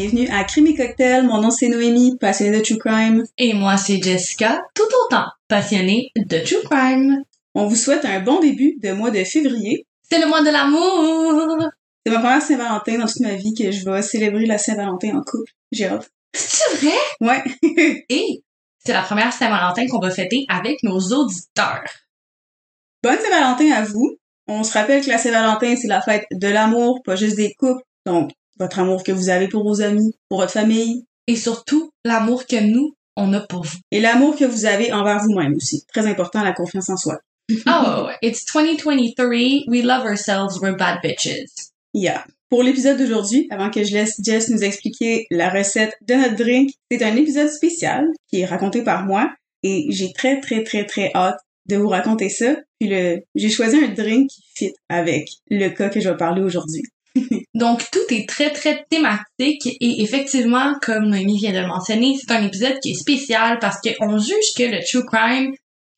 bienvenue à Crime et Cocktail. Mon nom c'est Noémie, passionnée de True Crime. Et moi, c'est Jessica, tout autant passionnée de True Crime. On vous souhaite un bon début de mois de février. C'est le mois de l'amour! C'est ma première Saint-Valentin dans toute ma vie que je vais célébrer la Saint-Valentin en couple. J'ai hâte. C'est vrai? Ouais. Et c'est la première Saint-Valentin qu'on va fêter avec nos auditeurs. Bonne Saint-Valentin à vous. On se rappelle que la Saint-Valentin, c'est la fête de l'amour, pas juste des couples. Donc, votre amour que vous avez pour vos amis, pour votre famille. Et surtout, l'amour que nous, on a pour vous. Et l'amour que vous avez envers vous-même aussi. Très important, la confiance en soi. Oh, it's 2023. We love ourselves. We're bad bitches. Yeah. Pour l'épisode d'aujourd'hui, avant que je laisse Jess nous expliquer la recette de notre drink, c'est un épisode spécial qui est raconté par moi et j'ai très très très très hâte de vous raconter ça. Puis le, j'ai choisi un drink qui fit avec le cas que je vais parler aujourd'hui. Donc, tout est très, très thématique et effectivement, comme Noémie vient de le mentionner, c'est un épisode qui est spécial parce qu'on juge que le true crime,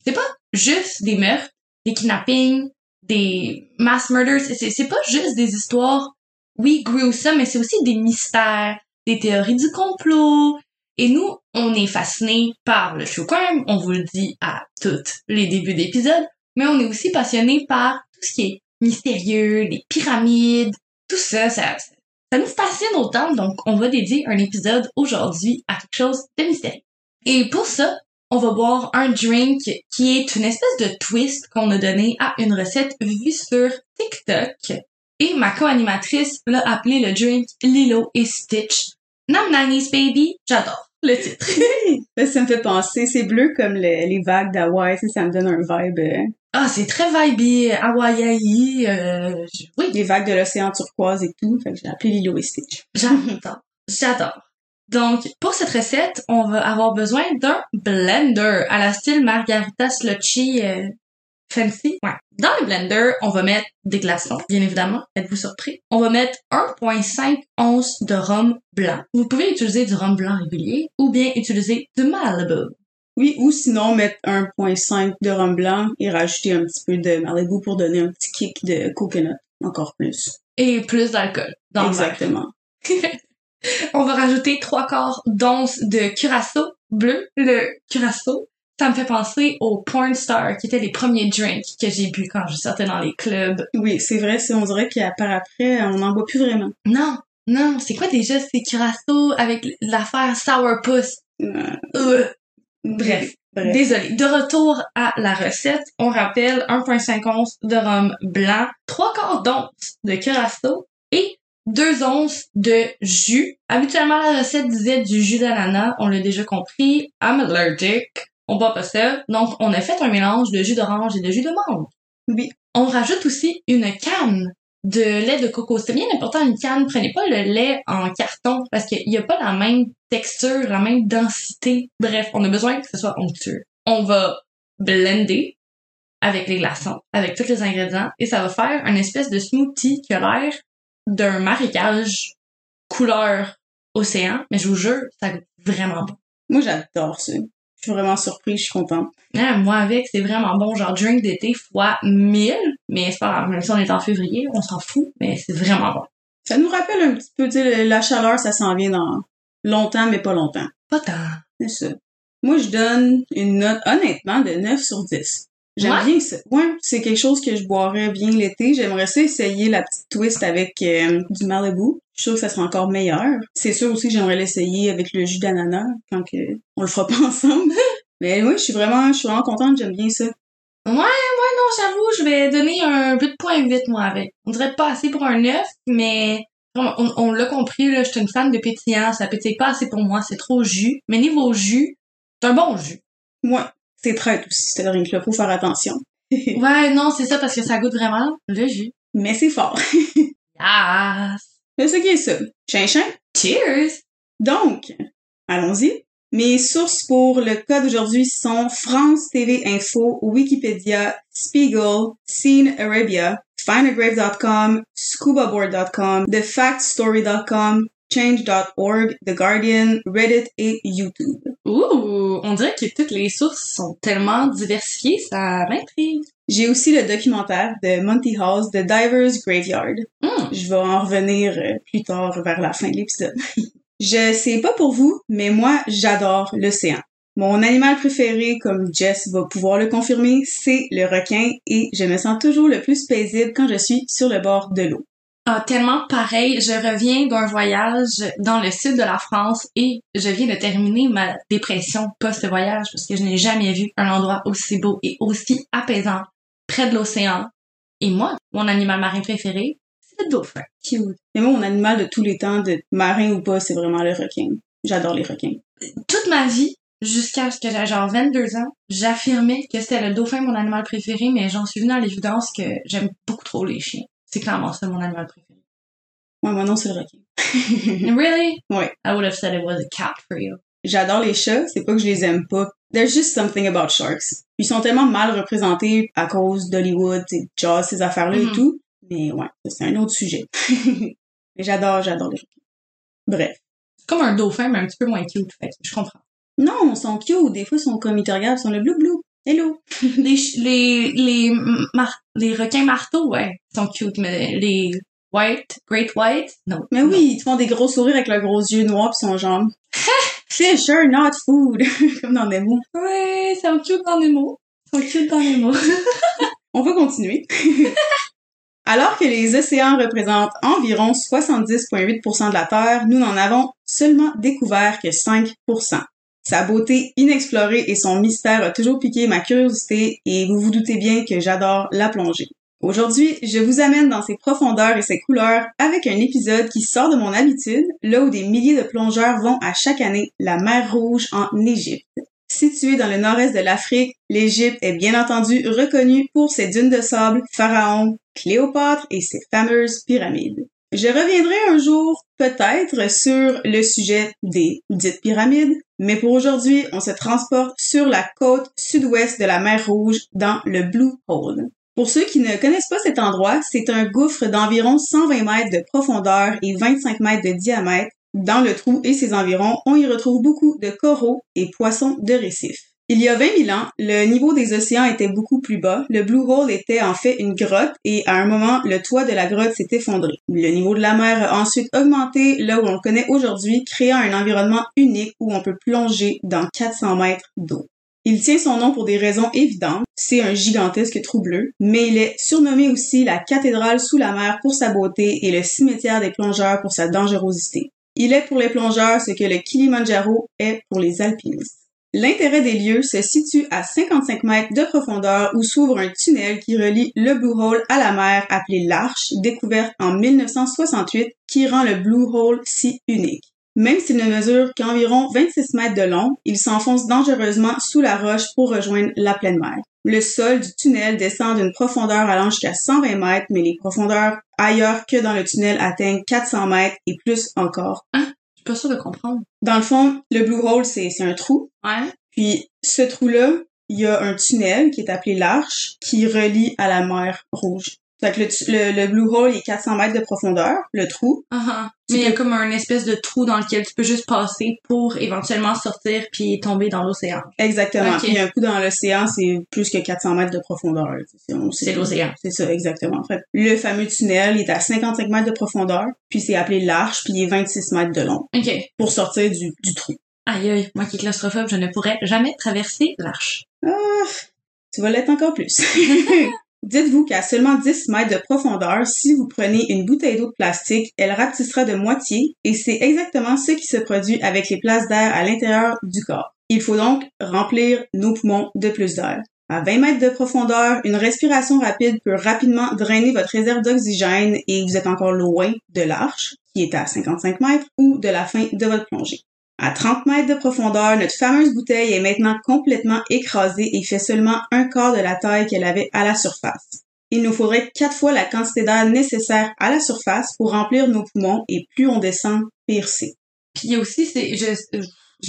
c'est pas juste des meurtres, des kidnappings, des mass murders, c'est, pas juste des histoires, oui, gruesome, mais c'est aussi des mystères, des théories du complot. Et nous, on est fascinés par le true crime, on vous le dit à tous les débuts d'épisode, mais on est aussi passionné par tout ce qui est mystérieux, les pyramides, tout ça, ça, ça nous fascine autant, donc on va dédier un épisode aujourd'hui à quelque chose de mystérieux. Et pour ça, on va boire un drink qui est une espèce de twist qu'on a donné à une recette vue sur TikTok. Et ma co-animatrice l'a appelé le drink Lilo et Stitch. Nam Nanny's Baby, j'adore le titre. ça me fait penser, c'est bleu comme le- les vagues d'Hawaï, ça, ça me donne un vibe. Ah, c'est très vibey, hawaii, euh, oui, les vagues de l'océan turquoise et tout. Fait que j'ai appelé Lilo et Stitch. J'adore. J'adore. Donc, pour cette recette, on va avoir besoin d'un blender à la style Margarita Slotchy euh, fancy. Ouais. Dans le blender, on va mettre des glaçons, bien évidemment. Êtes-vous surpris? On va mettre 1.5 onces de rhum blanc. Vous pouvez utiliser du rhum blanc régulier ou bien utiliser du Malibu. Oui, ou sinon mettre 1.5 de rhum blanc et rajouter un petit peu de Malibu pour donner un petit kick de coconut. Encore plus. Et plus d'alcool dans. Exactement. On va rajouter trois quarts d'once de curaçao bleu. Le curaçao, ça me fait penser aux porn stars qui étaient les premiers drinks que j'ai bu quand je sortais dans les clubs. Oui, c'est vrai, c'est, on dirait qu'à par après, on n'en boit plus vraiment. Non, non, c'est quoi déjà ces curaçao avec l'affaire sourpuss? Euh, Euh, Bref. Bref. Désolée. De retour à la recette, on rappelle 1.5 onces de rhum blanc, 3 quarts d'once de curaçao et 2 onces de jus. Habituellement, la recette disait du jus d'ananas. On l'a déjà compris. I'm allergic. On boit pas ça. Donc, on a fait un mélange de jus d'orange et de jus de mangue. Oui. On rajoute aussi une canne de lait de coco. C'est bien important une canne. Prenez pas le lait en carton parce qu'il n'y a pas la même texture, la même densité. Bref, on a besoin que ce soit onctueux. On va blender avec les glaçons, avec tous les ingrédients et ça va faire une espèce de smoothie qui a l'air d'un marécage couleur océan. Mais je vous jure, ça goûte vraiment bon. Moi, j'adore ça. Je suis vraiment surprise, je suis contente. Ah, moi avec, c'est vraiment bon, genre drink d'été fois 1000, mais c'est pas grave, même si on est en février, on s'en fout, mais c'est vraiment bon. Ça nous rappelle un petit peu, tu sais, la chaleur, ça s'en vient dans longtemps, mais pas longtemps. Pas tant. C'est ça. Moi, je donne une note, honnêtement, de 9 sur 10. J'aime Ouais? bien ça. Ouais, c'est quelque chose que je boirais bien l'été. J'aimerais ça essayer la petite twist avec euh, du Malibu. Je suis sûre que ça sera encore meilleur. C'est sûr aussi que j'aimerais l'essayer avec le jus d'ananas quand que on le fera pas ensemble. Mais oui, je suis vraiment, je suis vraiment contente. J'aime bien ça. Ouais, ouais, non, j'avoue, je vais donner un 8.8, moi, avec. On dirait pas assez pour un 9, mais on, on, on l'a compris, là, je suis une fan de pétillant, ça pétille pas assez pour moi, c'est trop jus. Mais niveau jus, c'est un bon jus. Ouais, c'est traite aussi, ce drink-là. Faut faire attention. Ouais, non, c'est ça, parce que ça goûte vraiment le jus. Mais c'est fort. Yes! C'est ça qui est ça. Chinchin. Cheers! Donc, allons-y. Mes sources pour le cas d'aujourd'hui sont France TV Info, Wikipédia, Spiegel, Scene Arabia, findagrave.com, scubaboard.com, thefactstory.com, change.org, The Guardian, Reddit et YouTube. Ouh! On dirait que toutes les sources sont tellement diversifiées, ça m'intrigue. J'ai aussi le documentaire de Monty Hall's The Diver's Graveyard. Hmm. Je vais en revenir euh, plus tard vers la fin de l'épisode. je sais pas pour vous, mais moi, j'adore l'océan. Mon animal préféré, comme Jess va pouvoir le confirmer, c'est le requin et je me sens toujours le plus paisible quand je suis sur le bord de l'eau. Ah, tellement pareil. Je reviens d'un voyage dans le sud de la France et je viens de terminer ma dépression post-voyage parce que je n'ai jamais vu un endroit aussi beau et aussi apaisant près de l'océan. Et moi, mon animal marin préféré, c'est le dauphin. Cute. Mais moi, mon animal de tous les temps, de marin ou pas, c'est vraiment le requin. J'adore les requins. Toute ma vie, jusqu'à ce que j'avais genre 22 ans, j'affirmais que c'était le dauphin mon animal préféré, mais j'en suis venue à l'évidence que j'aime beaucoup trop les chiens. C'est clairement ça mon animal préféré. Ouais, moi non, c'est le requin. really? Ouais. I would have said it was a cat for you. J'adore les chats, c'est pas que je les aime pas. There's just something about sharks. Ils sont tellement mal représentés à cause d'Hollywood, Jaws, ces affaires-là et tout. Mais ouais, c'est un autre sujet. mais j'adore, j'adore les requins. Bref. C'est comme un dauphin, mais un petit peu moins cute, fait je comprends. Non, ils sont cute. Des fois, ils sont comme ils te regardent, ils sont le blou blou. Hello. les, les, les, mar- les requins marteaux, ouais, sont cute, mais les white, great white, non. Mais oui, ils te font des gros sourires avec leurs gros yeux noirs pis son genre. Fish are not food. comme dans Nemo. Ouais, c'est cute dans les mots. Ils sont cute dans les mots. On va continuer. Alors que les océans représentent environ 70,8% de la Terre, nous n'en avons seulement découvert que 5%. Sa beauté inexplorée et son mystère a toujours piqué ma curiosité et vous vous doutez bien que j'adore la plongée. Aujourd'hui, je vous amène dans ses profondeurs et ses couleurs avec un épisode qui sort de mon habitude, là où des milliers de plongeurs vont à chaque année la mer Rouge en Égypte. Située dans le nord-est de l'Afrique, l'Égypte est bien entendu reconnue pour ses dunes de sable, Pharaon, Cléopâtre et ses fameuses pyramides. Je reviendrai un jour peut-être sur le sujet des dites pyramides, mais pour aujourd'hui, on se transporte sur la côte sud-ouest de la mer Rouge dans le Blue Hole. Pour ceux qui ne connaissent pas cet endroit, c'est un gouffre d'environ 120 mètres de profondeur et 25 mètres de diamètre. Dans le trou et ses environs, on y retrouve beaucoup de coraux et poissons de récif. Il y a 20 000 ans, le niveau des océans était beaucoup plus bas. Le Blue Hole était en fait une grotte et à un moment, le toit de la grotte s'est effondré. Le niveau de la mer a ensuite augmenté là où on le connaît aujourd'hui, créant un environnement unique où on peut plonger dans 400 mètres d'eau. Il tient son nom pour des raisons évidentes. C'est un gigantesque trou bleu, mais il est surnommé aussi la cathédrale sous la mer pour sa beauté et le cimetière des plongeurs pour sa dangerosité. Il est pour les plongeurs ce que le Kilimanjaro est pour les alpinistes. L'intérêt des lieux se situe à 55 mètres de profondeur où s'ouvre un tunnel qui relie le Blue Hole à la mer appelé l'Arche, découverte en 1968, qui rend le Blue Hole si unique. Même s'il ne mesure qu'environ 26 mètres de long, il s'enfonce dangereusement sous la roche pour rejoindre la pleine mer. Le sol du tunnel descend d'une profondeur allant jusqu'à 120 mètres, mais les profondeurs ailleurs que dans le tunnel atteignent 400 mètres et plus encore. Suis pas sûre de comprendre. Dans le fond, le Blue Hole, c'est c'est un trou. Ouais. Puis ce trou-là, il y a un tunnel qui est appelé l'Arche qui relie à la mer Rouge. Fait que le, le, le Blue Hole est 400 mètres de profondeur, le trou. Uh-huh. Tu Mais il y a comme un espèce de trou dans lequel tu peux juste passer pour éventuellement sortir puis tomber dans l'océan. Exactement. Ok. Puis un coup dans l'océan, c'est plus que 400 mètres de profondeur. C'est l'océan. C'est ça, exactement. Fait le fameux tunnel, il est à 55 mètres de profondeur, puis c'est appelé l'Arche, puis il est 26 mètres de long OK. pour sortir du, du trou. Aïe aïe, moi qui est claustrophobe, je ne pourrais jamais traverser l'arche. Ah, tu vas l'être encore plus. Dites-vous qu'à seulement 10 mètres de profondeur, si vous prenez une bouteille d'eau de plastique, elle rapetissera de moitié et c'est exactement ce qui se produit avec les places d'air à l'intérieur du corps. Il faut donc remplir nos poumons de plus d'air. À 20 mètres de profondeur, une respiration rapide peut rapidement drainer votre réserve d'oxygène et vous êtes encore loin de l'arche, qui est à 55 mètres, ou de la fin de votre plongée. À 30 mètres de profondeur, notre fameuse bouteille est maintenant complètement écrasée et fait seulement un quart de la taille qu'elle avait à la surface. Il nous faudrait quatre fois la quantité d'air nécessaire à la surface pour remplir nos poumons et plus on descend, pire c'est. Puis aussi, c'est, je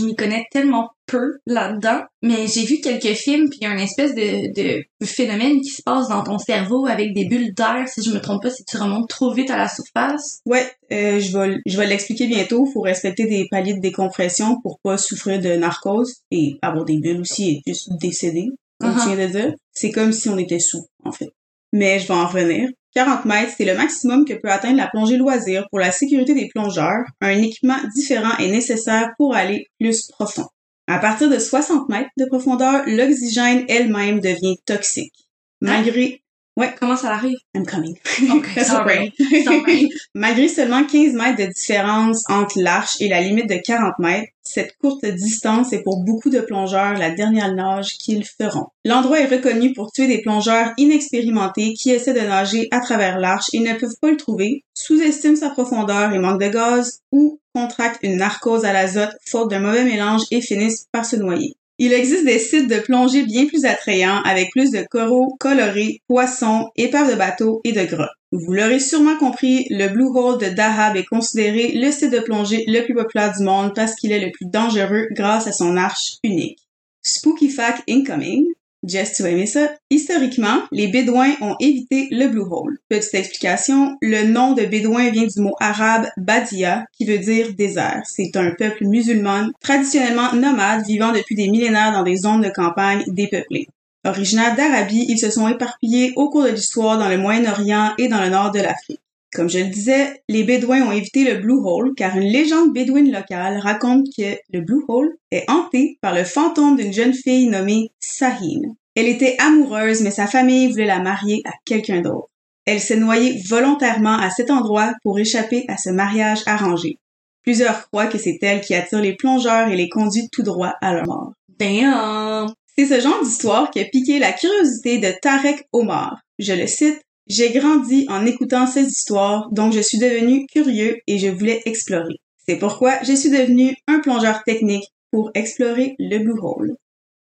m'y connais tellement peu là-dedans, mais j'ai vu quelques films, puis il y a une espèce de, de phénomène qui se passe dans ton cerveau avec des bulles d'air, si je me trompe pas, si tu remontes trop vite à la surface. Ouais, euh, je vais, je vais l'expliquer bientôt. Faut respecter des paliers de décompression pour pas souffrir de narcose et avoir des bulles aussi et juste décéder, comme Uh-huh. tu viens de dire. C'est comme si on était sous, en fait. Mais je vais en revenir. 40 mètres, c'est le maximum que peut atteindre la plongée loisir pour la sécurité des plongeurs. Un équipement différent est nécessaire pour aller plus profond. À partir de 60 mètres de profondeur, l'oxygène elle-même devient toxique. Malgré Ouais. Comment ça arrive? I'm coming. Okay, sorry. Malgré seulement 15 mètres de différence entre l'arche et la limite de 40 mètres, cette courte distance est pour beaucoup de plongeurs la dernière nage qu'ils feront. L'endroit est reconnu pour tuer des plongeurs inexpérimentés qui essaient de nager à travers l'arche et ne peuvent pas le trouver, sous-estiment sa profondeur et manquent de gaz, ou contractent une narcose à l'azote faute d'un mauvais mélange et finissent par se noyer. Il existe des sites de plongée bien plus attrayants avec plus de coraux colorés, poissons, épaves de bateaux et de grottes. Vous l'aurez sûrement compris, le Blue Hole de Dahab est considéré le site de plongée le plus populaire du monde parce qu'il est le plus dangereux grâce à son arche unique. Spooky Fact Incoming, Jess, tu vas aimer ça. Historiquement, les Bédouins ont évité le Blue Hole. Petite explication, le nom de Bédouin vient du mot arabe Badia, qui veut dire désert. C'est un peuple musulman, traditionnellement nomade, vivant depuis des millénaires dans des zones de campagne dépeuplées. Originaires d'Arabie, ils se sont éparpillés au cours de l'histoire dans le Moyen-Orient et dans le nord de l'Afrique. Comme je le disais, les Bédouins ont évité le Blue Hole car une légende bédouine locale raconte que le Blue Hole est hanté par le fantôme d'une jeune fille nommée Sahin. Elle était amoureuse mais sa famille voulait la marier à quelqu'un d'autre. Elle s'est noyée volontairement à cet endroit pour échapper à ce mariage arrangé. Plusieurs croient que c'est elle qui attire les plongeurs et les conduit tout droit à leur mort. Damn! C'est ce genre d'histoire qui a piqué la curiosité de Tarek Omar. Je le cite, j'ai grandi en écoutant ces histoires, donc je suis devenu curieux et je voulais explorer. C'est pourquoi je suis devenu un plongeur technique pour explorer le Blue Hole.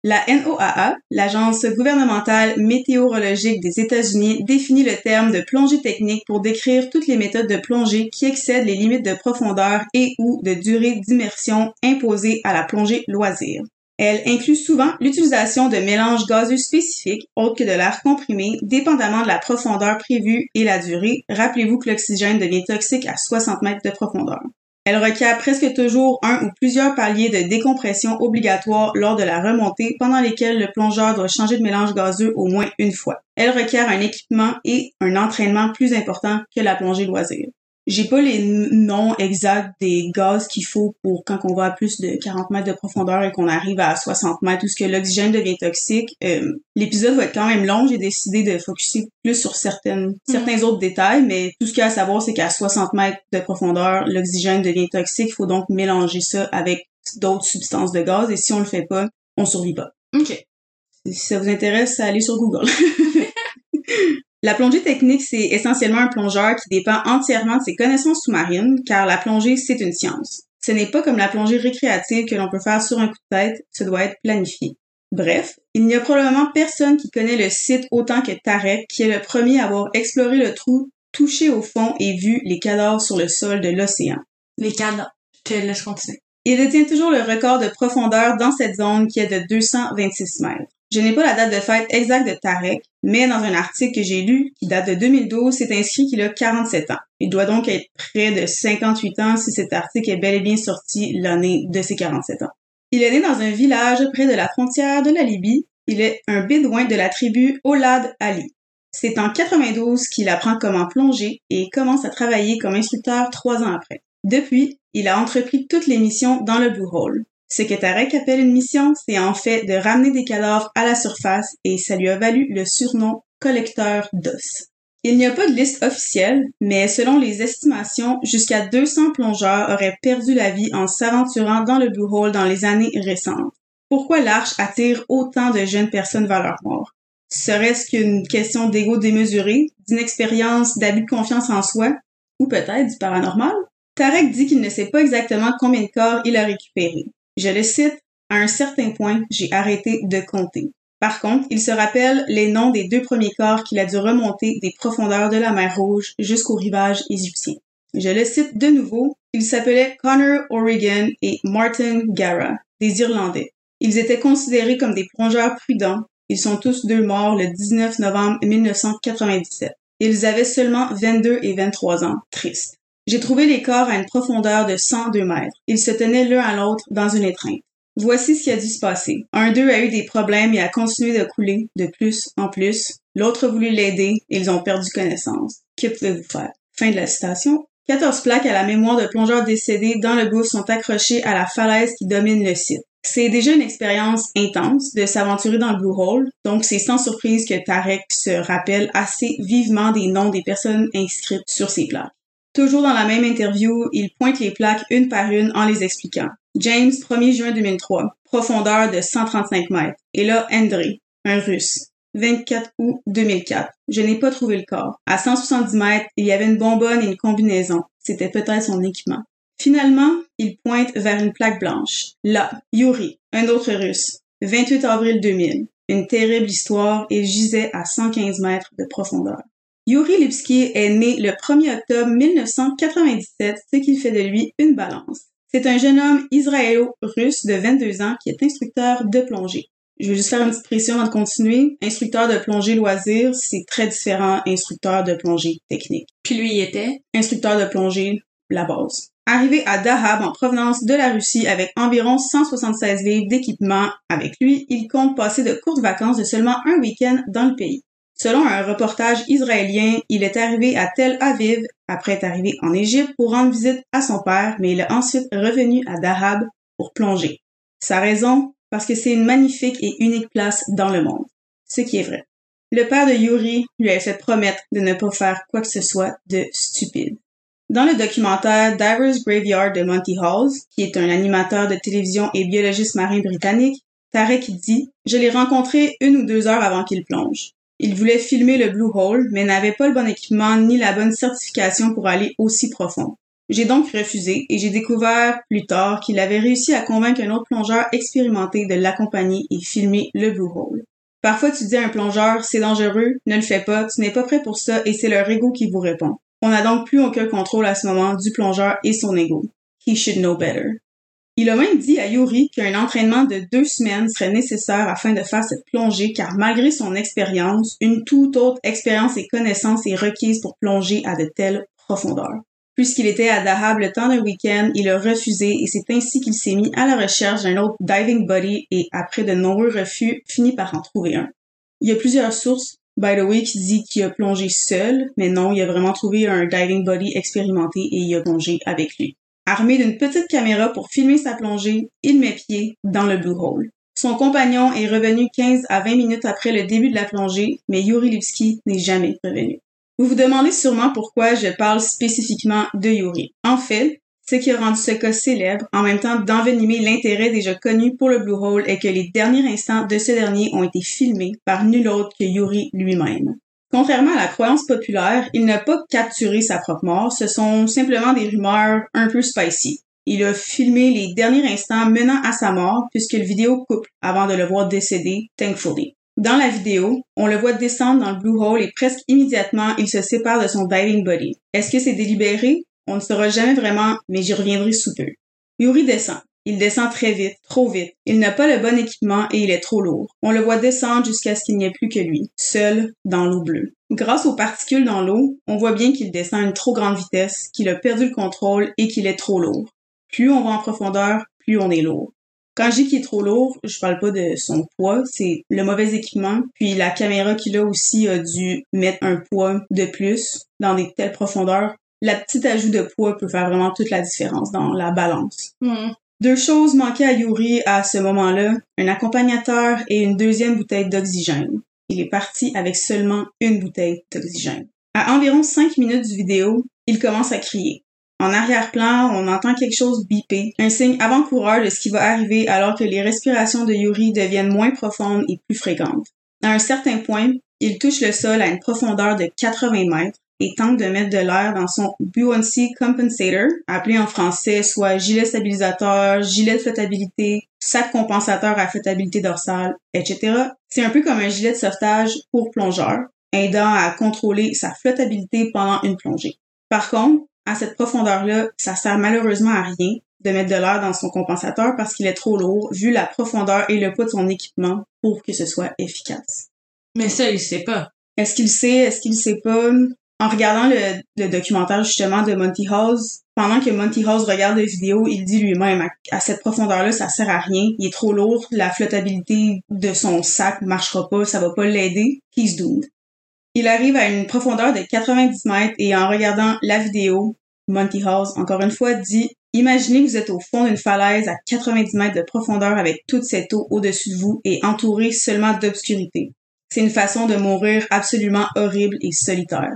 La NOAA, l'agence gouvernementale météorologique des États-Unis, définit le terme de plongée technique pour décrire toutes les méthodes de plongée qui excèdent les limites de profondeur et ou de durée d'immersion imposées à la plongée loisir. Elle inclut souvent l'utilisation de mélanges gazeux spécifiques, autres que de l'air comprimé, dépendamment de la profondeur prévue et la durée. Rappelez-vous que l'oxygène devient toxique à 60 mètres de profondeur. Elle requiert presque toujours un ou plusieurs paliers de décompression obligatoires lors de la remontée pendant lesquels le plongeur doit changer de mélange gazeux au moins une fois. Elle requiert un équipement et un entraînement plus important que la plongée loisir. J'ai pas les noms exacts des gaz qu'il faut pour quand on va à plus de 40 mètres de profondeur et qu'on arrive à 60 mètres où ce que l'oxygène devient toxique. Euh, l'épisode va être quand même long. J'ai décidé de focuser plus sur certaines, mm. certains autres détails, mais tout ce qu'il y a à savoir, c'est qu'à 60 mètres de profondeur, l'oxygène devient toxique. Il faut donc mélanger ça avec d'autres substances de gaz et si on le fait pas, on survit pas. OK. Si ça vous intéresse, allez sur Google. La plongée technique, c'est essentiellement un plongeur qui dépend entièrement de ses connaissances sous-marines, car la plongée, c'est une science. Ce n'est pas comme la plongée récréative que l'on peut faire sur un coup de tête, ce doit être planifié. Bref, il n'y a probablement personne qui connaît le site autant que Tarek, qui est le premier à avoir exploré le trou, touché au fond et vu les cadavres sur le sol de l'océan. Les cadavres. Je te laisse continuer. Il détient toujours le record de profondeur dans cette zone qui est de 226 mètres. Je n'ai pas la date de fête exacte de Tarek, mais dans un article que j'ai lu qui date de 2012, c'est inscrit qu'il a 47 ans. Il doit donc être près de 58 ans si cet article est bel et bien sorti l'année de ses 47 ans. Il est né dans un village près de la frontière de la Libye. Il est un bédouin de la tribu Olad Ali. C'est en 92 qu'il apprend comment plonger et commence à travailler comme instructeur trois ans après. Depuis, il a entrepris toutes les missions dans le Blue Hole. Ce que Tarek appelle une mission, c'est en fait de ramener des cadavres à la surface et ça lui a valu le surnom collecteur d'os. Il n'y a pas de liste officielle, mais selon les estimations, jusqu'à 200 plongeurs auraient perdu la vie en s'aventurant dans le Blue Hole dans les années récentes. Pourquoi l'arche attire autant de jeunes personnes vers leur mort? Serait-ce qu'une question d'ego démesuré, d'inexpérience, d'abus de confiance en soi, ou peut-être du paranormal? Tarek dit qu'il ne sait pas exactement combien de corps il a récupéré. Je le cite, à un certain point, j'ai arrêté de compter. Par contre, il se rappelle les noms des deux premiers corps qu'il a dû remonter des profondeurs de la mer Rouge jusqu'au rivage égyptien. Je le cite de nouveau, ils s'appelaient Connor O'Regan et Martin Gara, des Irlandais. Ils étaient considérés comme des plongeurs prudents. Ils sont tous deux morts le 19 novembre 1997. Ils avaient seulement 22 et 23 ans. Triste. J'ai trouvé les corps à une profondeur de 102 mètres. Ils se tenaient l'un à l'autre dans une étreinte. Voici ce qui a dû se passer. Un d'eux a eu des problèmes et a continué de couler de plus en plus. l'autre a voulu l'aider et ils ont perdu connaissance. Que pouvez-vous faire? Fin de la citation. 14 plaques à la mémoire de plongeurs décédés dans le gouffre sont accrochées à la falaise qui domine le site. C'est déjà une expérience intense de s'aventurer dans le Blue Hole, donc c'est sans surprise que Tarek se rappelle assez vivement des noms des personnes inscrites sur ces plaques. Toujours dans la même interview, il pointe les plaques une par une en les expliquant. James, 1er juin 2003, profondeur de 135 mètres. Et là, André, un russe, 24 août 2004. Je n'ai pas trouvé le corps. À 170 mètres, il y avait une bonbonne et une combinaison. C'était peut-être son équipement. Finalement, il pointe vers une plaque blanche. Là, Yuri, un autre russe. 28 avril 2000. Une terrible histoire et gisait à 115 mètres de profondeur. Yuri Lipski est né le 1er octobre 1997, ce qui fait de lui une balance. C'est un jeune homme israélo-russe de 22 ans qui est instructeur de plongée. Je vais juste faire une petite pression avant de continuer. Instructeur de plongée loisir, c'est très différent instructeur de plongée technique. Puis lui, il était? Instructeur de plongée, la base. Arrivé à Dahab en provenance de la Russie avec environ 176 livres d'équipement avec lui, il compte passer de courtes vacances de seulement un week-end dans le pays. Selon un reportage israélien, il est arrivé à Tel Aviv après être arrivé en Égypte pour rendre visite à son père, mais il est ensuite revenu à Dahab pour plonger. Sa raison, parce que c'est une magnifique et unique place dans le monde. Ce qui est vrai. Le père de Yuri lui a fait promettre de ne pas faire quoi que ce soit de stupide. Dans le documentaire Divers Graveyard de Monty Halls, qui est un animateur de télévision et biologiste marin britannique, Tarek dit Je l'ai rencontré une ou deux heures avant qu'il plonge. Il voulait filmer le Blue Hole, mais n'avait pas le bon équipement ni la bonne certification pour aller aussi profond. J'ai donc refusé et j'ai découvert plus tard qu'il avait réussi à convaincre un autre plongeur expérimenté de l'accompagner et filmer le Blue Hole. Parfois tu dis à un plongeur c'est dangereux, ne le fais pas, tu n'es pas prêt pour ça et c'est leur ego qui vous répond. On n'a donc plus aucun contrôle à ce moment du plongeur et son ego. He should know better. Il a même dit à Yuri qu'un entraînement de deux semaines serait nécessaire afin de faire cette plongée car malgré son expérience, une toute autre expérience et connaissance est requise pour plonger à de telles profondeurs. Puisqu'il était à Dahab le temps d'un week-end, il a refusé et c'est ainsi qu'il s'est mis à la recherche d'un autre diving buddy et après de nombreux refus, finit par en trouver un. Il y a plusieurs sources, by the way, qui disent qu'il a plongé seul, mais non, il a vraiment trouvé un diving buddy expérimenté et il a plongé avec lui. Armé d'une petite caméra pour filmer sa plongée, il met pied dans le Blue Hole. Son compagnon est revenu 15 à 20 minutes après le début de la plongée, mais Yuri Lipski n'est jamais revenu. Vous vous demandez sûrement pourquoi je parle spécifiquement de Yuri. En fait, ce qui a rendu ce cas célèbre, en même temps d'envenimer l'intérêt déjà connu pour le Blue Hole, est que les derniers instants de ce dernier ont été filmés par nul autre que Yuri lui-même. Contrairement à la croyance populaire, il n'a pas capturé sa propre mort, ce sont simplement des rumeurs un peu spicy. Il a filmé les derniers instants menant à sa mort puisque le vidéo coupe avant de le voir décéder, thankfully. Dans la vidéo, on le voit descendre dans le Blue Hole et presque immédiatement, il se sépare de son diving buddy. Est-ce que c'est délibéré? On ne saura jamais vraiment, mais j'y reviendrai sous peu. Yuri descend. Il descend très vite, trop vite. Il n'a pas le bon équipement et il est trop lourd. On le voit descendre jusqu'à ce qu'il n'y ait plus que lui, seul dans l'eau bleue. Grâce aux particules dans l'eau, on voit bien qu'il descend à une trop grande vitesse, qu'il a perdu le contrôle et qu'il est trop lourd. Plus on va en profondeur, plus on est lourd. Quand je dis qu'il est trop lourd, je parle pas de son poids, c'est le mauvais équipement. Puis la caméra qu'il a aussi a dû mettre un poids de plus dans des telles profondeurs. La petite ajout de poids peut faire vraiment toute la différence dans la balance. Hmm. Deux choses manquaient à Yuri à ce moment-là, un accompagnateur et une deuxième bouteille d'oxygène. Il est parti avec seulement une bouteille d'oxygène. À environ cinq minutes du vidéo, il commence à crier. En arrière-plan, on entend quelque chose biper, un signe avant-coureur de ce qui va arriver alors que les respirations de Yuri deviennent moins profondes et plus fréquentes. À un certain point, il touche le sol à une profondeur de 80 mètres et tente de mettre de l'air dans son buoyancy compensator, appelé en français soit gilet stabilisateur, gilet de flottabilité, sac compensateur à flottabilité dorsale, etc. C'est un peu comme un gilet de sauvetage pour plongeur, aidant à contrôler sa flottabilité pendant une plongée. Par contre, à cette profondeur-là, ça sert malheureusement à rien de mettre de l'air dans son compensateur parce qu'il est trop lourd vu la profondeur et le poids de son équipement pour que ce soit efficace. Mais ça, il sait pas. Est-ce qu'il sait? Est-ce qu'il sait pas? En regardant le, documentaire justement de Monty Halls, pendant que Monty Halls regarde la vidéo, il dit lui-même à, cette profondeur-là, ça sert à rien. Il est trop lourd, la flottabilité de son sac marchera pas, ça va pas l'aider. He's doomed. Il arrive à une profondeur de 90 mètres et en regardant la vidéo, Monty House, encore une fois, dit Imaginez que vous êtes au fond d'une falaise à 90 mètres de profondeur avec toute cette eau au-dessus de vous et entouré seulement d'obscurité. C'est une façon de mourir absolument horrible et solitaire.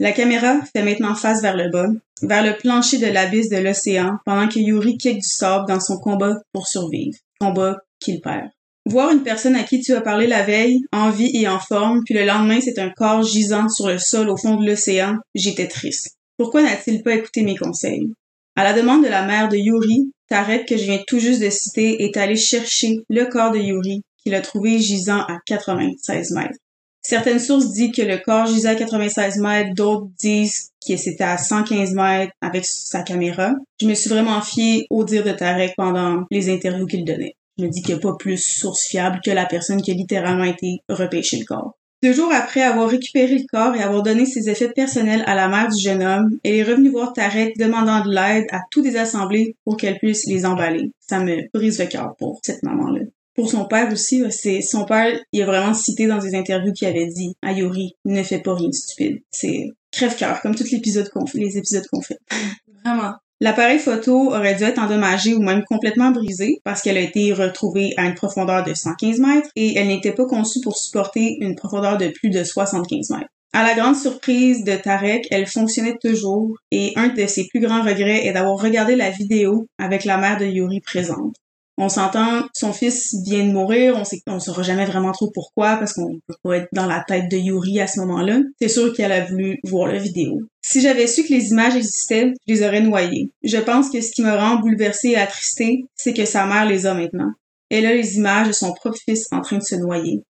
La caméra fait maintenant face vers le bas, vers le plancher de l'abysse de l'océan, pendant que Yuri kick du sable dans son combat pour survivre. Combat qu'il perd. Voir une personne à qui tu as parlé la veille, en vie et en forme, puis le lendemain c'est un corps gisant sur le sol au fond de l'océan, j'étais triste. Pourquoi n'a-t-il pas écouté mes conseils? À la demande de la mère de Yuri, Tarek, que je viens tout juste de citer, est allé chercher le corps de Yuri, qu'il a trouvé gisant à 96 mètres. Certaines sources disent que le corps gisait à 96 mètres, d'autres disent que c'était à 115 mètres avec sa caméra. Je me suis vraiment fiée au dire de Tarek pendant les interviews qu'il donnait. Je me dis qu'il n'y a pas plus source fiable que la personne qui a littéralement été repêchée le corps. Deux jours après avoir récupéré le corps et avoir donné ses effets personnels à la mère du jeune homme, elle est revenue voir Tarek demandant de l'aide à tout désassembler pour qu'elle puisse les emballer. Ça me brise le cœur pour cette maman-là. Pour son père aussi, c'est son père, il a vraiment cité dans des interviews qu'il avait dit à Yuri, ne fais pas rien de stupide. C'est crève-cœur, comme tous les épisodes qu'on fait, les épisodes qu'on fait. Vraiment. L'appareil photo aurait dû être endommagé ou même complètement brisé parce qu'elle a été retrouvée à une profondeur de 115 mètres et elle n'était pas conçue pour supporter une profondeur de plus de 75 mètres. À la grande surprise de Tarek, elle fonctionnait toujours et un de ses plus grands regrets est d'avoir regardé la vidéo avec la mère de Yuri présente. On s'entend, son fils vient de mourir, on sait saura jamais vraiment trop pourquoi parce qu'on peut pas être dans la tête de Yuri à ce moment-là. C'est sûr qu'elle a voulu voir la vidéo. Si j'avais su que les images existaient, je les aurais noyées. Je pense que ce qui me rend bouleversée et attristée, c'est que sa mère les a maintenant. Elle a les images de son propre fils en train de se noyer.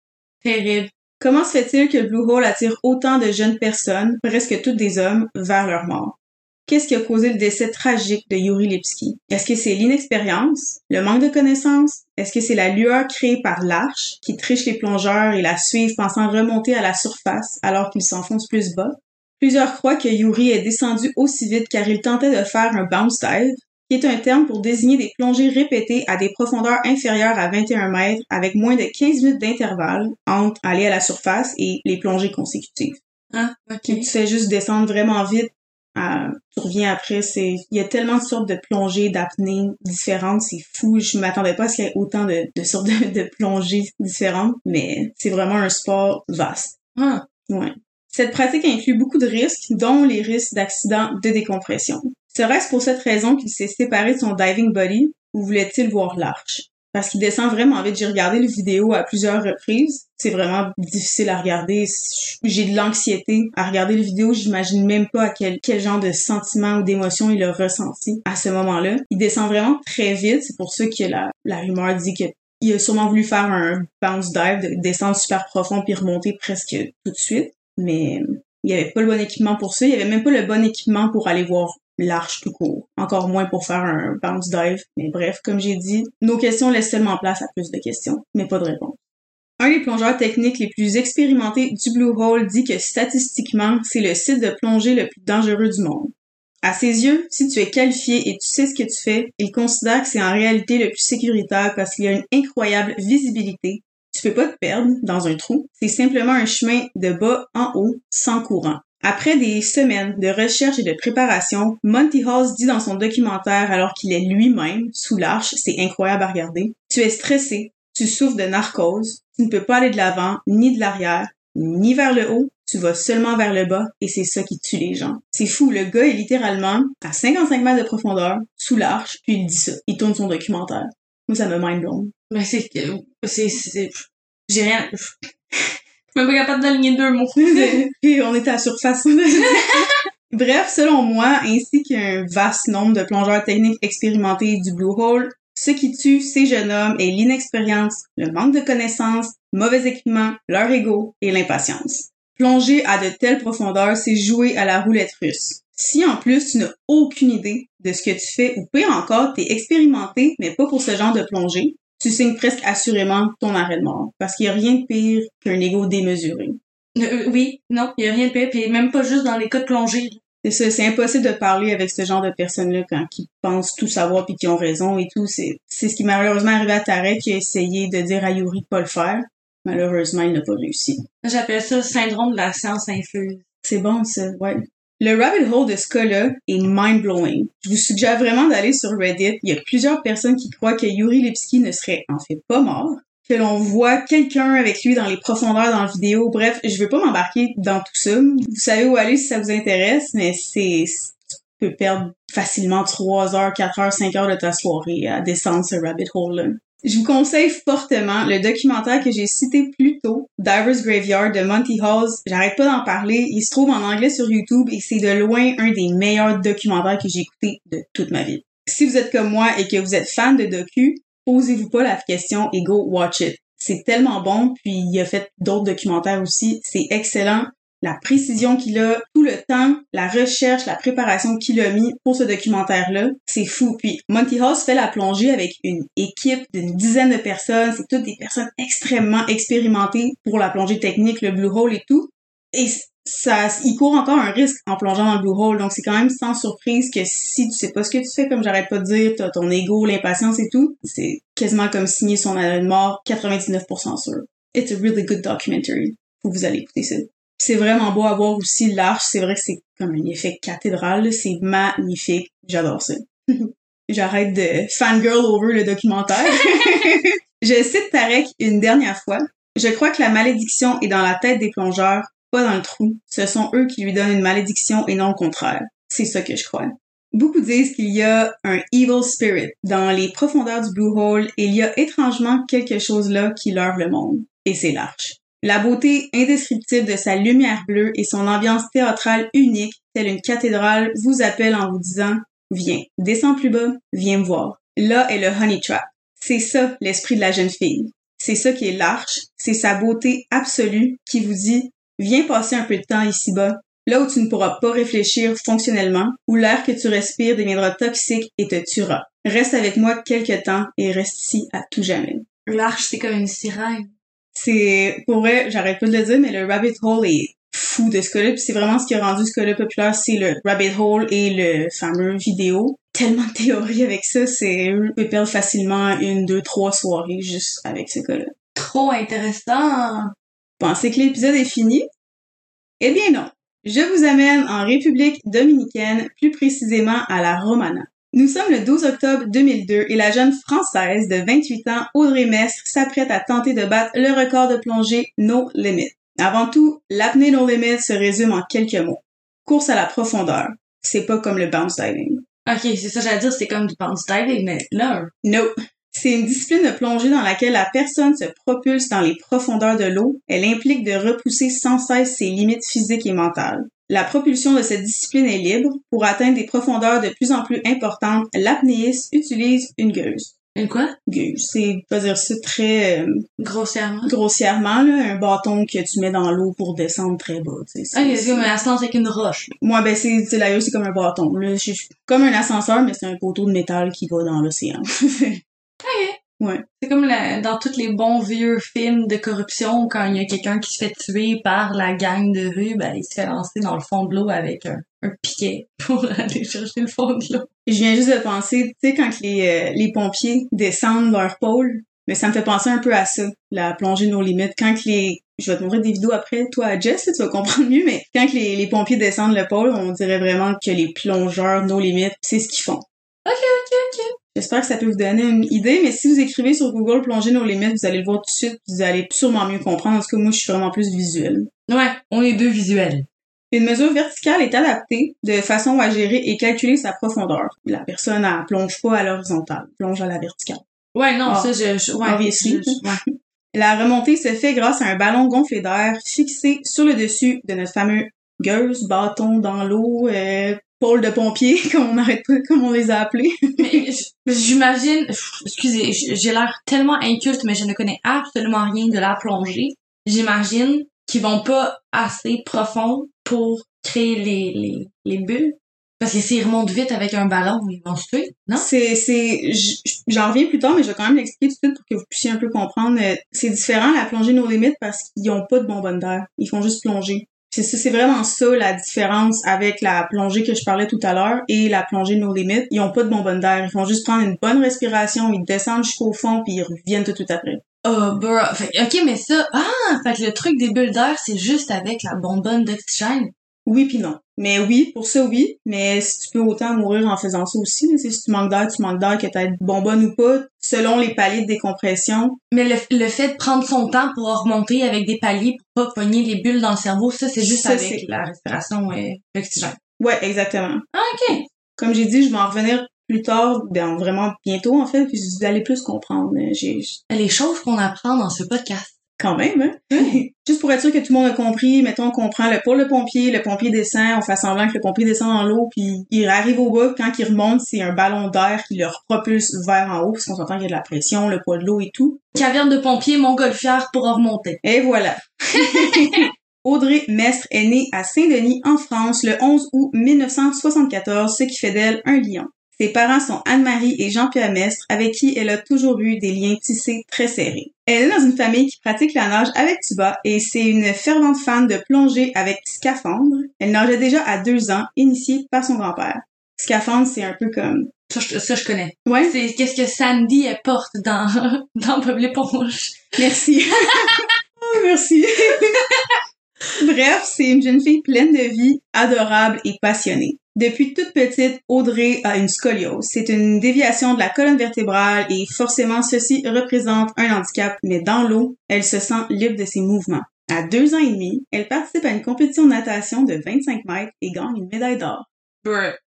Terrible. Comment se fait-il que Blue Hole attire autant de jeunes personnes, presque toutes des hommes, vers leur mort? Qu'est-ce qui a causé le décès tragique de Yuri Lipski? Est-ce que c'est l'inexpérience, le manque de connaissances? Est-ce que c'est la lueur créée par l'arche qui triche les plongeurs et la suivent pensant remonter à la surface alors qu'ils s'enfoncent plus bas? Plusieurs croient que Yuri est descendu aussi vite car il tentait de faire un bounce dive, qui est un terme pour désigner des plongées répétées à des profondeurs inférieures à 21 mètres avec moins de 15 minutes d'intervalle entre aller à la surface et les plongées consécutives. Ah, ok. Tu fais juste descendre vraiment vite euh, tu reviens après, c'est il y a tellement de sortes de plongées d'apnée différentes, c'est fou. Je m'attendais pas à ce qu'il y ait autant de, de sortes de, de, plongées différentes, mais c'est vraiment un sport vaste. Ah. Ouais. Cette pratique inclut beaucoup de risques, dont les risques d'accidents de décompression. Serait-ce pour cette raison qu'il s'est séparé de son diving buddy ou voulait-il voir l'arche? Parce qu'il descend vraiment vite. J'ai regardé le vidéo à plusieurs reprises. C'est vraiment difficile à regarder. J'ai de l'anxiété à regarder le vidéo. J'imagine même pas à quel, quel genre de sentiment ou d'émotion il a ressenti à ce moment-là. Il descend vraiment très vite. C'est pour ça que la, la rumeur dit que il a sûrement voulu faire un bounce dive, de descendre super profond puis remonter presque tout de suite. Mais il y avait pas le bon équipement pour ça. Il y avait même pas le bon équipement pour aller voir l'arche tout court. Encore moins pour faire un bounce dive. Mais bref, comme j'ai dit, nos questions laissent seulement place à plus de questions, mais pas de réponse. Un des plongeurs techniques les plus expérimentés du Blue Hole dit que statistiquement, c'est le site de plongée le plus dangereux du monde. À ses yeux, si tu es qualifié et tu sais ce que tu fais, il considère que c'est en réalité le plus sécuritaire parce qu'il y a une incroyable visibilité. Tu peux pas te perdre dans un trou. C'est simplement un chemin de bas en haut, sans courant. Après des semaines de recherche et de préparation, Monty Halls dit dans son documentaire alors qu'il est lui-même sous l'arche, c'est incroyable à regarder, tu es stressé, tu souffres de narcose, tu ne peux pas aller de l'avant ni de l'arrière, ni vers le haut, tu vas seulement vers le bas et c'est ça qui tue les gens. C'est fou, le gars est littéralement à 55 mètres de profondeur, sous l'arche, puis il dit ça. Il tourne son documentaire. Moi, ça me mind blown. Mais c'est, c'est, j'ai rien, même pas capable d'aligner deux mots. Puis on était à surface. Bref, selon moi, ainsi qu'un vaste nombre de plongeurs techniques expérimentés du Blue Hole, ce qui tue ces jeunes hommes est l'inexpérience, le manque de connaissances, mauvais équipement, leur ego et l'impatience. Plonger à de telles profondeurs, c'est jouer à la roulette russe. Si en plus tu n'as aucune idée de ce que tu fais, ou pire encore, t'es expérimenté, mais pas pour ce genre de plongée, tu signes presque assurément ton arrêt de mort. Parce qu'il n'y a rien de pire qu'un ego démesuré. Euh, euh, oui, non, il n'y a rien de pire, puis même pas juste dans les cas de plongée. C'est ça, c'est impossible de parler avec ce genre de personnes-là quand ils pensent tout savoir puis qui ont raison et tout. C'est, c'est ce qui malheureusement arrivé à Tarek qui a essayé de dire à Yuri de pas le faire. malheureusement, il n'a pas réussi. J'appelle ça le syndrome de la science infuse. C'est bon, ça, ouais. Le rabbit hole de ce cas-là est mind-blowing. Je vous suggère vraiment d'aller sur Reddit. Il y a plusieurs personnes qui croient que Yuri Lipski ne serait en fait pas mort, que l'on voit quelqu'un avec lui dans les profondeurs dans la vidéo. Bref, je veux pas m'embarquer dans tout ça. Vous savez où aller si ça vous intéresse, mais c'est tu peux perdre facilement 3 heures, 4 heures, 5 heures de ta soirée à descendre ce rabbit hole-là. Je vous conseille fortement le documentaire que j'ai cité plus tôt, Divers Graveyard de Monty Halls. J'arrête pas d'en parler. Il se trouve en anglais sur YouTube et c'est de loin un des meilleurs documentaires que j'ai écouté de toute ma vie. Si vous êtes comme moi et que vous êtes fan de docu, posez-vous pas la question et go watch it. C'est tellement bon, puis il a fait d'autres documentaires aussi. C'est excellent la précision qu'il a, tout le temps, la recherche, la préparation qu'il a mis pour ce documentaire-là, c'est fou. Puis Monty House fait la plongée avec une équipe d'une dizaine de personnes. C'est toutes des personnes extrêmement expérimentées pour la plongée technique, le Blue Hole et tout. Et ça, il court encore un risque en plongeant dans le Blue Hole. Donc c'est quand même sans surprise que si tu sais pas ce que tu fais, comme j'arrête pas de dire, t'as ton ego, l'impatience et tout, c'est quasiment comme signer son arrêt de mort 99% sûr. It's a really good documentary. Vous allez écouter ça. C'est vraiment beau à voir aussi l'arche. C'est vrai que c'est comme un effet cathédrale. C'est magnifique. J'adore ça. J'arrête de fangirl over le documentaire. je cite Tarek une dernière fois. Je crois que la malédiction est dans la tête des plongeurs, pas dans le trou. Ce sont eux qui lui donnent une malédiction et non le contraire. C'est ça que je crois. Beaucoup disent qu'il y a un evil spirit dans les profondeurs du Blue Hole il y a étrangement quelque chose là qui leurre le monde. Et c'est l'arche. La beauté indescriptible de sa lumière bleue et son ambiance théâtrale unique, telle une cathédrale, vous appelle en vous disant Viens, descends plus bas, viens me voir. Là est le honey trap. C'est ça l'esprit de la jeune fille. C'est ça qui est l'arche, c'est sa beauté absolue qui vous dit Viens passer un peu de temps ici-bas, là où tu ne pourras pas réfléchir fonctionnellement, où l'air que tu respires deviendra toxique et te tuera. Reste avec moi quelque temps et reste ici à tout jamais. L'arche, c'est comme une sirène c'est pour vrai, j'arrête pas de le dire, mais le rabbit hole est fou de ce cas-là. c'est vraiment ce qui a rendu ce cas-là populaire, c'est le rabbit hole et le fameux vidéo. Tellement de théories avec ça, c'est on peut perdre facilement une, deux, trois soirées juste avec ce cas-là. Trop intéressant. Pensez que l'épisode est fini? Eh bien non. Je vous amène en République dominicaine, plus précisément à la Romana. Nous sommes le 12 octobre 2002 et la jeune Française de 28 ans, Audrey Mestre, s'apprête à tenter de battre le record de plongée No Limit. Avant tout, l'apnée No Limit se résume en quelques mots. Course à la profondeur. C'est pas comme le bounce diving. Ok, c'est ça j'allais dire, c'est comme du bounce diving, mais non. No. C'est une discipline de plongée dans laquelle la personne se propulse dans les profondeurs de l'eau. Elle implique de repousser sans cesse ses limites physiques et mentales. La propulsion de cette discipline est libre. Pour atteindre des profondeurs de plus en plus importantes, l'apnéiste utilise une gueuse. Une quoi? Gueuse. C'est, pas dire ça très... Euh, grossièrement? Grossièrement, là, un bâton que tu mets dans l'eau pour descendre très bas, tu sais. Ok, c'est comme un ascenseur avec une roche. Moi, ben, c'est, la gueuse, c'est comme un bâton. Là, comme un ascenseur, mais c'est un poteau de métal qui va dans l'océan. ok. C'est comme dans tous les bons vieux films de corruption, quand il y a quelqu'un qui se fait tuer par la gang de rue, ben, il se fait lancer dans le fond de l'eau avec un, piquet pour aller chercher le fond de l'eau. Je viens juste de penser, tu sais, quand les, euh, les pompiers descendent leur pôle, mais ça me fait penser un peu à ça, la plongée nos limites. Quand les, je vais te montrer des vidéos après, toi, Jess, tu vas comprendre mieux, mais quand les, les pompiers descendent le pôle, on dirait vraiment que les plongeurs nos limites, c'est ce qu'ils font. Ok, ok, ok. J'espère que ça peut vous donner une idée, mais si vous écrivez sur Google plonger nos limites, vous allez le voir tout de suite, vous allez sûrement mieux comprendre, parce que moi, je suis vraiment plus visuelle. Ouais, on est deux visuels. Une mesure verticale est adaptée de façon à gérer et calculer sa profondeur. La personne, ne plonge pas à l'horizontale, plonge à la verticale. Ouais, non, ah, ça, je, je, ouais, La remontée se fait grâce à un ballon gonflé d'air fixé sur le dessus de notre fameux gueuse, bâton dans l'eau, euh, de pompiers, comme on arrête pas, comme on les a appelés. j'imagine, excusez, j'ai l'air tellement inculte, mais je ne connais absolument rien de la plongée. J'imagine qu'ils vont pas assez profond pour créer les, les, les bulles. Parce que s'ils remontent vite avec un ballon, ils vont se tuer, non? C'est, c'est, j'en reviens plus tard, mais je vais quand même l'expliquer tout de suite pour que vous puissiez un peu comprendre. C'est différent la plongée nos limites parce qu'ils ont pas de bonbonne d'air. Ils font juste plonger. C'est c'est vraiment ça la différence avec la plongée que je parlais tout à l'heure et la plongée No Limit. Ils ont pas de bonbonne d'air. Ils font juste prendre une bonne respiration, ils descendent jusqu'au fond puis ils reviennent tout, tout après. Oh, bro. Fait, ok, mais ça, ah, fait que le truc des bulles d'air, c'est juste avec la bonbonne d'oxygène. Oui puis non. Mais oui, pour ça oui, mais si tu peux autant mourir en faisant ça aussi, si tu manques d'air, tu manques d'air, que t'as bonbonne ou pas, selon les paliers de décompression. Mais le, le fait de prendre son temps pour remonter avec des paliers pour pas pogner les bulles dans le cerveau, ça, c'est juste Ça, avec la respiration et l'oxygène. Ouais, exactement. Ah, ok. Comme j'ai dit, je vais en revenir plus tard, ben vraiment bientôt en fait, puis vous allez plus comprendre. J'ai Les choses qu'on apprend dans ce podcast. Quand même, hein? Juste pour être sûr que tout le monde a compris, mettons, on comprend le, pour le pompier, le pompier descend, on fait semblant que le pompier descend dans l'eau, puis il arrive au bas, quand il remonte, c'est un ballon d'air qui le propulse vers en haut, parce qu'on s'entend qu'il y a de la pression, le poids de l'eau et tout. Caverne de pompier, montgolfière pour remonter. Et voilà. Audrey Mestre est née à Saint-Denis, en France, le 11 août 1974, ce qui fait d'elle un lion. Ses parents sont Anne-Marie et Jean-Pierre Mestre, avec qui elle a toujours eu des liens tissés très serrés. Elle est dans une famille qui pratique la nage avec tuba et c'est une fervente fan de plongée avec scaphandre. Elle nageait déjà à deux ans, initiée par son grand-père. Scaphandre, c'est un peu comme... Ça, je, ça, je connais. Ouais, C'est qu'est-ce que Sandy, elle porte dans, dans Bob l'éponge. Merci. Oh, merci. Bref, c'est une jeune fille pleine de vie, adorable et passionnée. Depuis toute petite, Audrey a une scoliose. C'est une déviation de la colonne vertébrale et forcément ceci représente un handicap, mais dans l'eau, elle se sent libre de ses mouvements. À deux ans et demi, elle participe à une compétition de natation de 25 mètres et gagne une médaille d'or.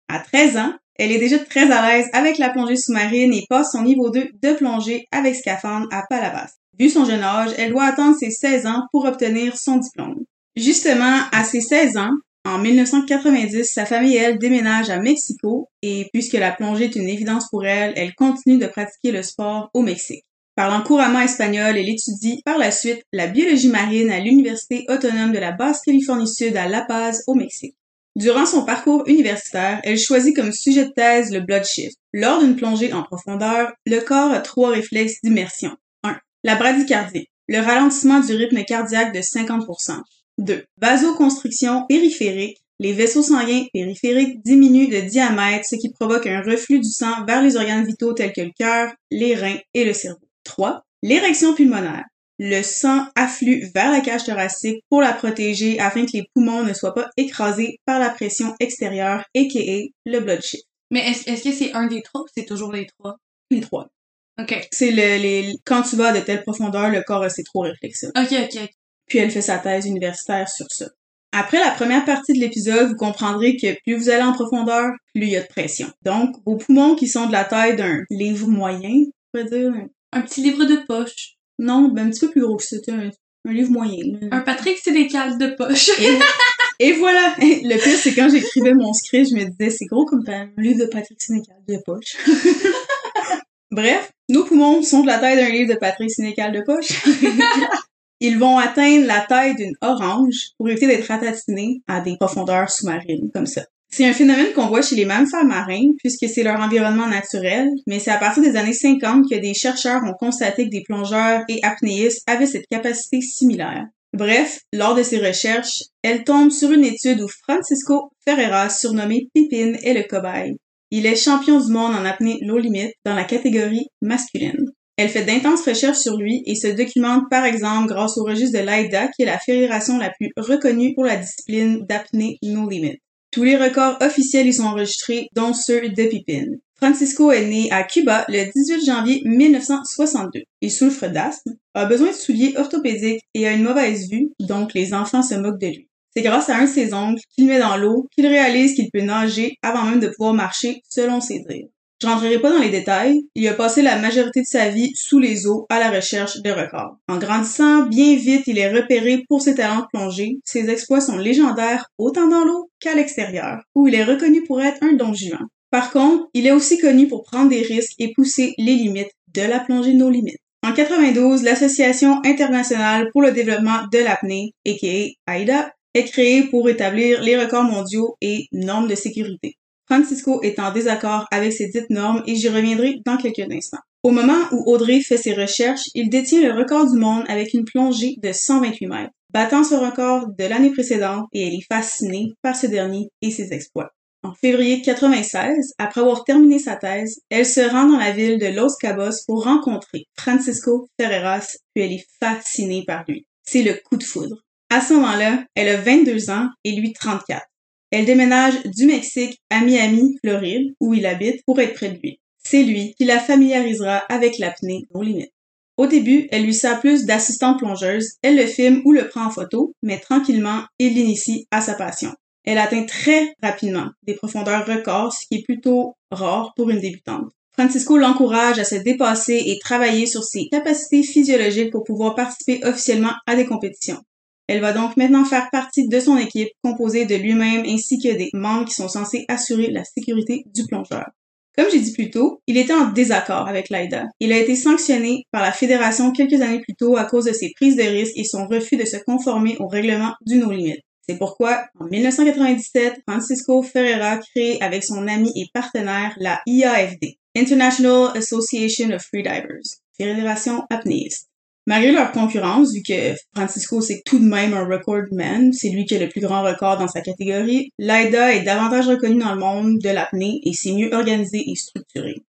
À 13 ans, elle est déjà très à l'aise avec la plongée sous-marine et passe son niveau 2 de plongée avec scaphandre à Palavas. Vu son jeune âge, elle doit attendre ses 16 ans pour obtenir son diplôme. Justement, à ses 16 ans, en 1990, sa famille et elle déménagent à Mexico et puisque la plongée est une évidence pour elle, elle continue de pratiquer le sport au Mexique. Parlant couramment espagnol, elle étudie par la suite la biologie marine à l'Université autonome de la Basse-Californie Sud à La Paz au Mexique. Durant son parcours universitaire, elle choisit comme sujet de thèse le blood shift. Lors d'une plongée en profondeur, le corps a trois réflexes d'immersion. 1. La bradycardie, le ralentissement du rythme cardiaque de 50%. 2. Vasoconstriction périphérique, les vaisseaux sanguins périphériques diminuent de diamètre, ce qui provoque un reflux du sang vers les organes vitaux tels que le cœur, les reins et le cerveau. 3. L'érection pulmonaire. Le sang afflue vers la cage thoracique pour la protéger afin que les poumons ne soient pas écrasés par la pression extérieure, aka le blood shift. Mais est-ce que c'est un des trois ou c'est toujours les trois? Les trois. Ok. C'est le, les, quand tu vas à de telles profondeurs, le corps a ses trois réflexes. Ok, ok, ok. Puis elle fait sa thèse universitaire sur ça. Après la première partie de l'épisode, vous comprendrez que plus vous allez en profondeur, plus il y a de pression. Donc, vos poumons qui sont de la taille d'un livre moyen, on pourrait dire, Un petit livre de poche. non, ben un petit peu plus gros que ça, un, un livre moyen. là. Un Patrick Sénécal de poche. Et, et voilà! Le pire, c'est quand j'écrivais mon script, je me disais, c'est gros comme un livre de Patrick Sénécal de poche. Bref, nos poumons sont de la taille d'un livre de Patrick Sénécal de poche. Ils vont atteindre la taille d'une orange pour éviter d'être ratatinés à des profondeurs sous-marines, comme ça. C'est un phénomène qu'on voit chez les mammifères marins, puisque c'est leur environnement naturel, mais c'est à partir des années 50 que des chercheurs ont constaté que des plongeurs et apnéistes avaient cette capacité similaire. Bref, lors de ses recherches, elle tombe sur une étude où Francisco Ferreira, surnommé Pipine, est le cobaye. Il est champion du monde en apnée low limit dans la catégorie masculine. Elle fait d'intenses recherches sur lui et se documente par exemple grâce au registre de l'AIDA, qui est la fédération la plus reconnue pour la discipline d'apnée no limit. Tous les records officiels y sont enregistrés, dont ceux de Pipine. Francisco est né à Cuba le 18 janvier 1962. Il souffre d'asthme, a besoin de souliers orthopédiques et a une mauvaise vue, donc les enfants se moquent de lui. C'est grâce à un de ses ongles qu'il met dans l'eau qu'il réalise qu'il peut nager avant même de pouvoir marcher selon ses dires. Je rentrerai pas dans les détails, il a passé la majorité de sa vie sous les eaux à la recherche de records. En grandissant, bien vite, il est repéré pour ses talents de plongée. Ses exploits sont légendaires autant dans l'eau qu'à l'extérieur, où il est reconnu pour être un don juan. Par contre, il est aussi connu pour prendre des risques et pousser les limites de la plongée no limites. En 92, l'Association internationale pour le développement de l'apnée, aka AIDA, est créée pour établir les records mondiaux et normes de sécurité. Francisco est en désaccord avec ces dites normes et j'y reviendrai dans quelques instants. Au moment où Audrey fait ses recherches, il détient le record du monde avec une plongée de 128 mètres, battant ce record de l'année précédente et elle est fascinée par ce dernier et ses exploits. En février 96, après avoir terminé sa thèse, elle se rend dans la ville de Los Cabos pour rencontrer Francisco Ferreras, puis elle est fascinée par lui. C'est le coup de foudre. À ce moment-là, elle a 22 ans et lui 34. Elle déménage du Mexique à Miami, Floride, où il habite, pour être près de lui. C'est lui qui la familiarisera avec l'apnée aux limites. Au début, elle lui sert plus d'assistante plongeuse, elle le filme ou le prend en photo, mais tranquillement, il l'initie à sa passion. Elle atteint très rapidement des profondeurs records, ce qui est plutôt rare pour une débutante. Francisco l'encourage à se dépasser et travailler sur ses capacités physiologiques pour pouvoir participer officiellement à des compétitions. Elle va donc maintenant faire partie de son équipe composée de lui-même ainsi que des membres qui sont censés assurer la sécurité du plongeur. Comme j'ai dit plus tôt, il était en désaccord avec l'AIDA. Il a été sanctionné par la fédération quelques années plus tôt à cause de ses prises de risques et son refus de se conformer au règlement du no limit. C'est pourquoi, en 1997, Francisco Ferreira crée avec son ami et partenaire la IAFD, International Association of Freedivers, fédération apnéiste. Malgré leur concurrence, vu que Francisco c'est tout de même un record man, c'est lui qui a le plus grand record dans sa catégorie, l'AIDA est davantage reconnu dans le monde de l'apnée et c'est mieux organisé et structuré.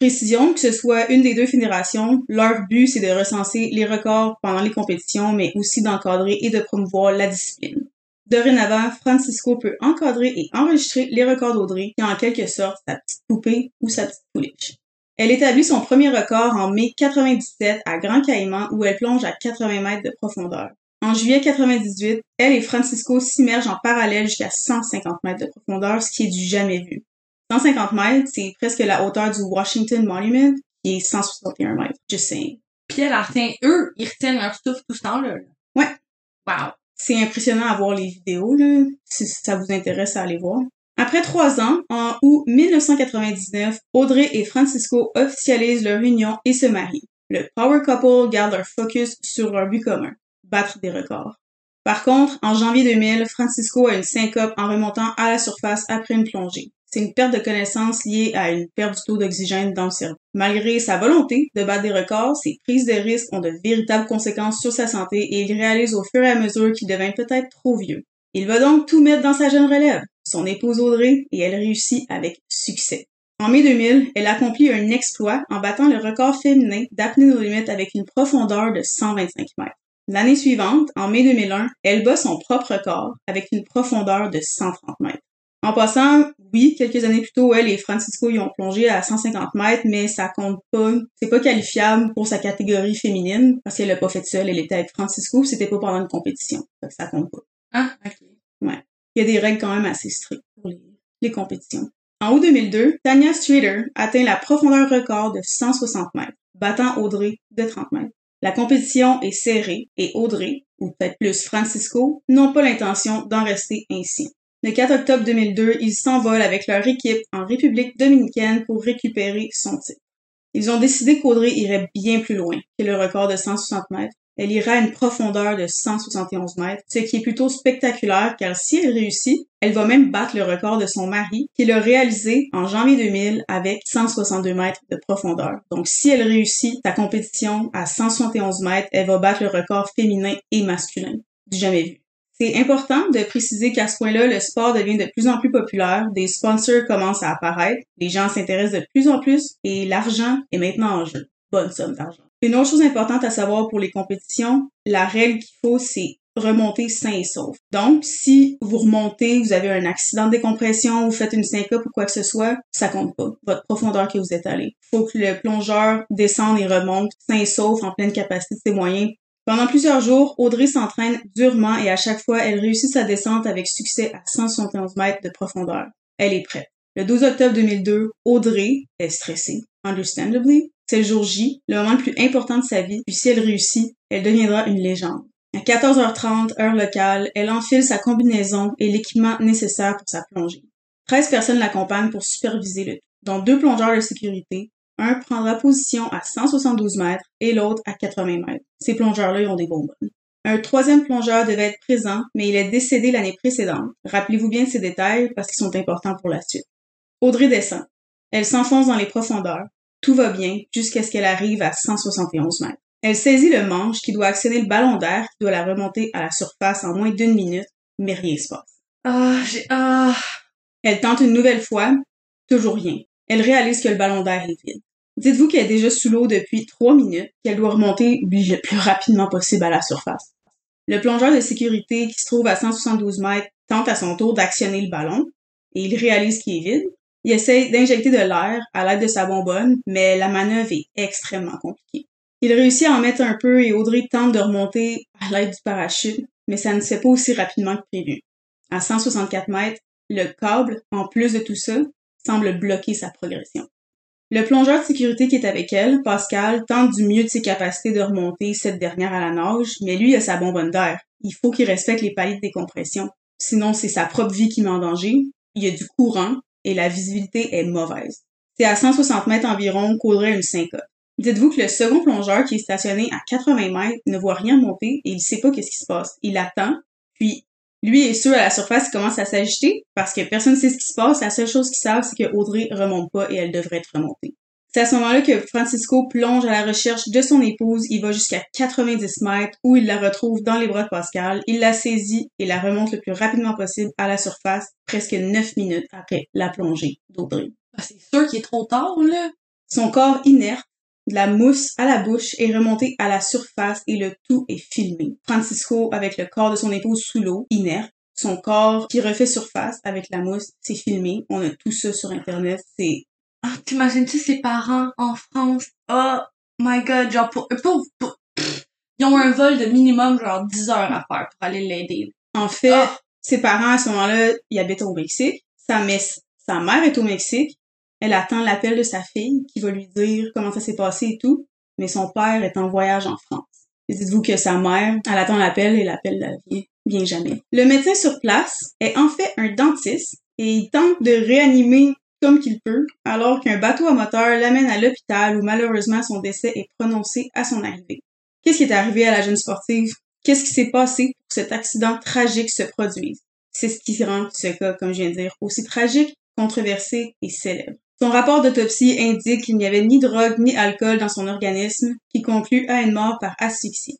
Précision, que ce soit une des deux fédérations, leur but c'est de recenser les records pendant les compétitions, mais aussi d'encadrer et de promouvoir la discipline. Dorénavant, Francisco peut encadrer et enregistrer les records d'Audrey, qui est en quelque sorte sa petite poupée ou sa petite pouliche. Elle établit son premier record en mai 97 à Grand Caïman où elle plonge à 80 mètres de profondeur. En juillet 98, elle et Francisco s'immergent en parallèle jusqu'à 150 mètres de profondeur, ce qui est du jamais vu. 150 mètres, c'est presque la hauteur du Washington Monument, qui est 161 mètres. Just saying. Puis elle retient, eux, ils retiennent leur souffle tout ce temps-là. Ouais. Wow. C'est impressionnant à voir les vidéos, là, si ça vous intéresse à aller voir. Après trois ans, en août 1999, Audrey et Francisco officialisent leur union et se marient. Le Power Couple garde leur focus sur leur but commun, battre des records. Par contre, en janvier 2000, Francisco a une syncope en remontant à la surface après une plongée. C'est une perte de connaissance liée à une perte du taux d'oxygène dans le cerveau. Malgré sa volonté de battre des records, ses prises de risques ont de véritables conséquences sur sa santé et il réalise au fur et à mesure qu'il devient peut-être trop vieux. Il va donc tout mettre dans sa jeune relève, son épouse Audrey, et elle réussit avec succès. En mai 2000, elle accomplit un exploit en battant le record féminin d'apnée nos limites avec une profondeur de 125 mètres. L'année suivante, en mai 2001, elle bat son propre record avec une profondeur de 130 mètres. En passant, oui, quelques années plus tôt, elle et Francisco y ont plongé à 150 mètres, mais ça compte pas. C'est pas qualifiable pour sa catégorie féminine parce qu'elle l'a pas fait seule. Elle était avec Francisco, c'était pas pendant une compétition. Donc ça compte pas. Ah, ok. Ouais. Il y a des règles quand même assez strictes pour les, compétitions. En août 2002, Tanya Streeter atteint la profondeur record de 160 mètres, battant Audrey de 30 mètres. La compétition est serrée et Audrey, ou peut-être plus Francisco, n'ont pas l'intention d'en rester ainsi. Le 4 octobre 2002, ils s'envolent avec leur équipe en République dominicaine pour récupérer son titre. Ils ont décidé qu'Audrey irait bien plus loin que le record de 160 mètres elle ira à une profondeur de 171 mètres, ce qui est plutôt spectaculaire car si elle réussit, elle va même battre le record de son mari qui l'a réalisé en janvier 2000 avec 162 mètres de profondeur. Donc si elle réussit sa compétition à 171 mètres, elle va battre le record féminin et masculin du jamais vu. C'est important de préciser qu'à ce point-là, le sport devient de plus en plus populaire, des sponsors commencent à apparaître, les gens s'intéressent de plus en plus et l'argent est maintenant en jeu. Bonne somme d'argent. Une autre chose importante à savoir pour les compétitions, la règle qu'il faut, c'est remonter sain et sauf. Donc, si vous remontez, vous avez un accident de décompression, vous faites une syncope ou quoi que ce soit, ça compte pas. Votre profondeur que vous êtes allé. Faut que le plongeur descende et remonte sain et sauf en pleine capacité de ses moyens. Pendant plusieurs jours, Audrey s'entraîne durement et à chaque fois, elle réussit sa descente avec succès à 171 mètres de profondeur. Elle est prête. Le 12 octobre 2002, Audrey est stressée, understandably, c'est le jour J, le moment le plus important de sa vie, puis si elle réussit, elle deviendra une légende. À 14h30, heure locale, elle enfile sa combinaison et l'équipement nécessaire pour sa plongée. 13 personnes l'accompagnent pour superviser le tout, dont deux plongeurs de sécurité. Un prendra position à 172 mètres et l'autre à 80 mètres. Ces plongeurs-là ont des bonbonnes. Un troisième plongeur devait être présent, mais il est décédé l'année précédente. Rappelez-vous bien ces détails parce qu'ils sont importants pour la suite. Audrey descend. Elle s'enfonce dans les profondeurs. Tout va bien jusqu'à ce qu'elle arrive à 171 mètres. Elle saisit le manche qui doit actionner le ballon d'air qui doit la remonter à la surface en moins d'une minute, mais rien se passe. Ah, j'ai... Ah... Elle tente une nouvelle fois, toujours rien. Elle réalise que le ballon d'air est vide. Dites-vous qu'elle est déjà sous l'eau depuis trois minutes, qu'elle doit remonter le plus rapidement possible à la surface. Le plongeur de sécurité qui se trouve à 172 mètres tente à son tour d'actionner le ballon et il réalise qu'il est vide. Il essaie d'injecter de l'air à l'aide de sa bonbonne, mais la manœuvre est extrêmement compliquée. Il réussit à en mettre un peu et Audrey tente de remonter à l'aide du parachute, mais ça ne se fait pas aussi rapidement que prévu. À 164 mètres, le câble, en plus de tout ça, semble bloquer sa progression. Le plongeur de sécurité qui est avec elle, Pascal, tente du mieux de ses capacités de remonter cette dernière à la nage, mais lui a sa bonbonne d'air. Il faut qu'il respecte les paliers de décompression. Sinon, c'est sa propre vie qui met en danger. Il y a du courant et la visibilité est mauvaise. C'est à 160 mètres environ qu'audrait une syncope. Dites-vous que le second plongeur qui est stationné à 80 mètres ne voit rien monter et il sait pas qu'est-ce qui se passe. Il attend, puis lui est sûr à la surface, il commence à s'agiter parce que personne ne sait ce qui se passe. La seule chose qu'ils savent, c'est que Audrey remonte pas et elle devrait être remontée. C'est à ce moment-là que Francisco plonge à la recherche de son épouse. Il va jusqu'à 90 mètres où il la retrouve dans les bras de Pascal. Il la saisit et la remonte le plus rapidement possible à la surface, presque 9 minutes après la plongée d'Audrey. Ah, c'est sûr qu'il est trop tard, là. Son corps inerte de la mousse à la bouche est remontée à la surface et le tout est filmé. Francisco avec le corps de son épouse sous l'eau, inerte, son corps qui refait surface avec la mousse, c'est filmé. On a tout ça sur internet, c'est t'imagines-tu ses parents en France? Oh my god, genre pour, pour, ils ont un vol de minimum genre 10 heures à faire pour aller l'aider. En fait, ah! ses parents à ce moment-là, ils habitent au Mexique. Sa, sa mère est au Mexique. Elle attend l'appel de sa fille qui va lui dire comment ça s'est passé et tout, mais son père est en voyage en France. Dites-vous que sa mère, elle attend l'appel et l'appel la vient, vient jamais. Le médecin sur place est en fait un dentiste et il tente de réanimer comme qu'il peut, alors qu'un bateau à moteur l'amène à l'hôpital où malheureusement son décès est prononcé à son arrivée. Qu'est-ce qui est arrivé à la jeune sportive? Qu'est-ce qui s'est passé pour que cet accident tragique se produise? C'est ce qui rend ce cas, comme je viens de dire, aussi tragique, controversé et célèbre. Son rapport d'autopsie indique qu'il n'y avait ni drogue ni alcool dans son organisme, qui conclut à une mort par asphyxie.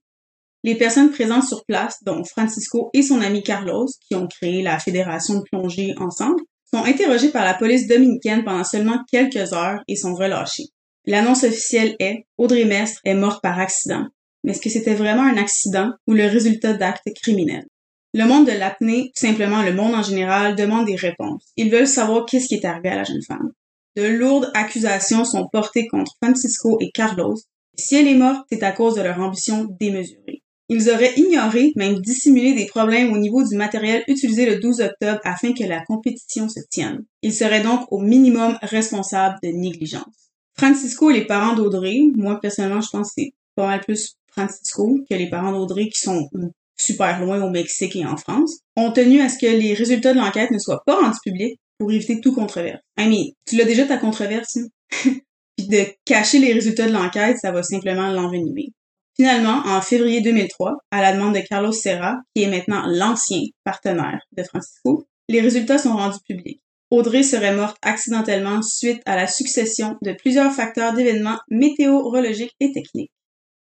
Les personnes présentes sur place, dont Francisco et son ami Carlos, qui ont créé la fédération de plongée ensemble, sont interrogés par la police dominicaine pendant seulement quelques heures et sont relâchés. L'annonce officielle est Audrey Mestre est morte par accident. Mais est-ce que c'était vraiment un accident ou le résultat d'actes criminels? Le monde de l'apnée, simplement le monde en général, demande des réponses. Ils veulent savoir qu'est-ce qui est arrivé à la jeune femme. De lourdes accusations sont portées contre Francisco et Carlos. Si elle est morte, c'est à cause de leur ambition démesurée. Ils auraient ignoré, même dissimulé des problèmes au niveau du matériel utilisé le 12 octobre afin que la compétition se tienne. Ils seraient donc au minimum responsables de négligence. Francisco et les parents d'Audrey, moi personnellement je pense que c'est pas mal plus Francisco que les parents d'Audrey qui sont super loin au Mexique et en France, ont tenu à ce que les résultats de l'enquête ne soient pas rendus publics pour éviter tout controverse. I tu l'as déjà ta controverse, puis de cacher les résultats de l'enquête, ça va simplement l'envenimer. Finalement, en février 2003, à la demande de Carlos Serra, qui est maintenant l'ancien partenaire de Francisco, les résultats sont rendus publics. Audrey serait morte accidentellement suite à la succession de plusieurs facteurs d'événements météorologiques et techniques.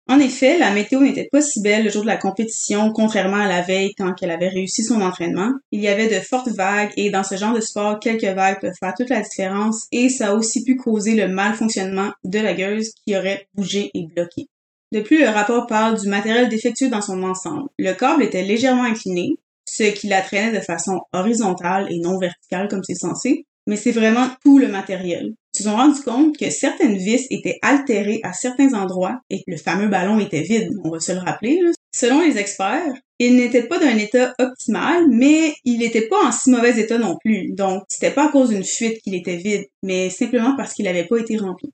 En effet, la météo n'était pas si belle le jour de la compétition, contrairement à la veille quand elle avait réussi son entraînement. Il y avait de fortes vagues et dans ce genre de sport, quelques vagues peuvent faire toute la différence et ça a aussi pu causer le mal fonctionnement de la gueuse qui aurait bougé et bloqué. De plus, le rapport parle du matériel défectueux dans son ensemble. Le câble était légèrement incliné, ce qui la traînait de façon horizontale et non verticale comme c'est censé, mais c'est vraiment tout le matériel. Ils se sont rendus compte que certaines vis étaient altérées à certains endroits et que le fameux ballon était vide, on va se le rappeler. Selon les experts, il n'était pas d'un état optimal, mais il n'était pas en si mauvais état non plus. Donc, c'était pas à cause d'une fuite qu'il était vide, mais simplement parce qu'il n'avait pas été rempli.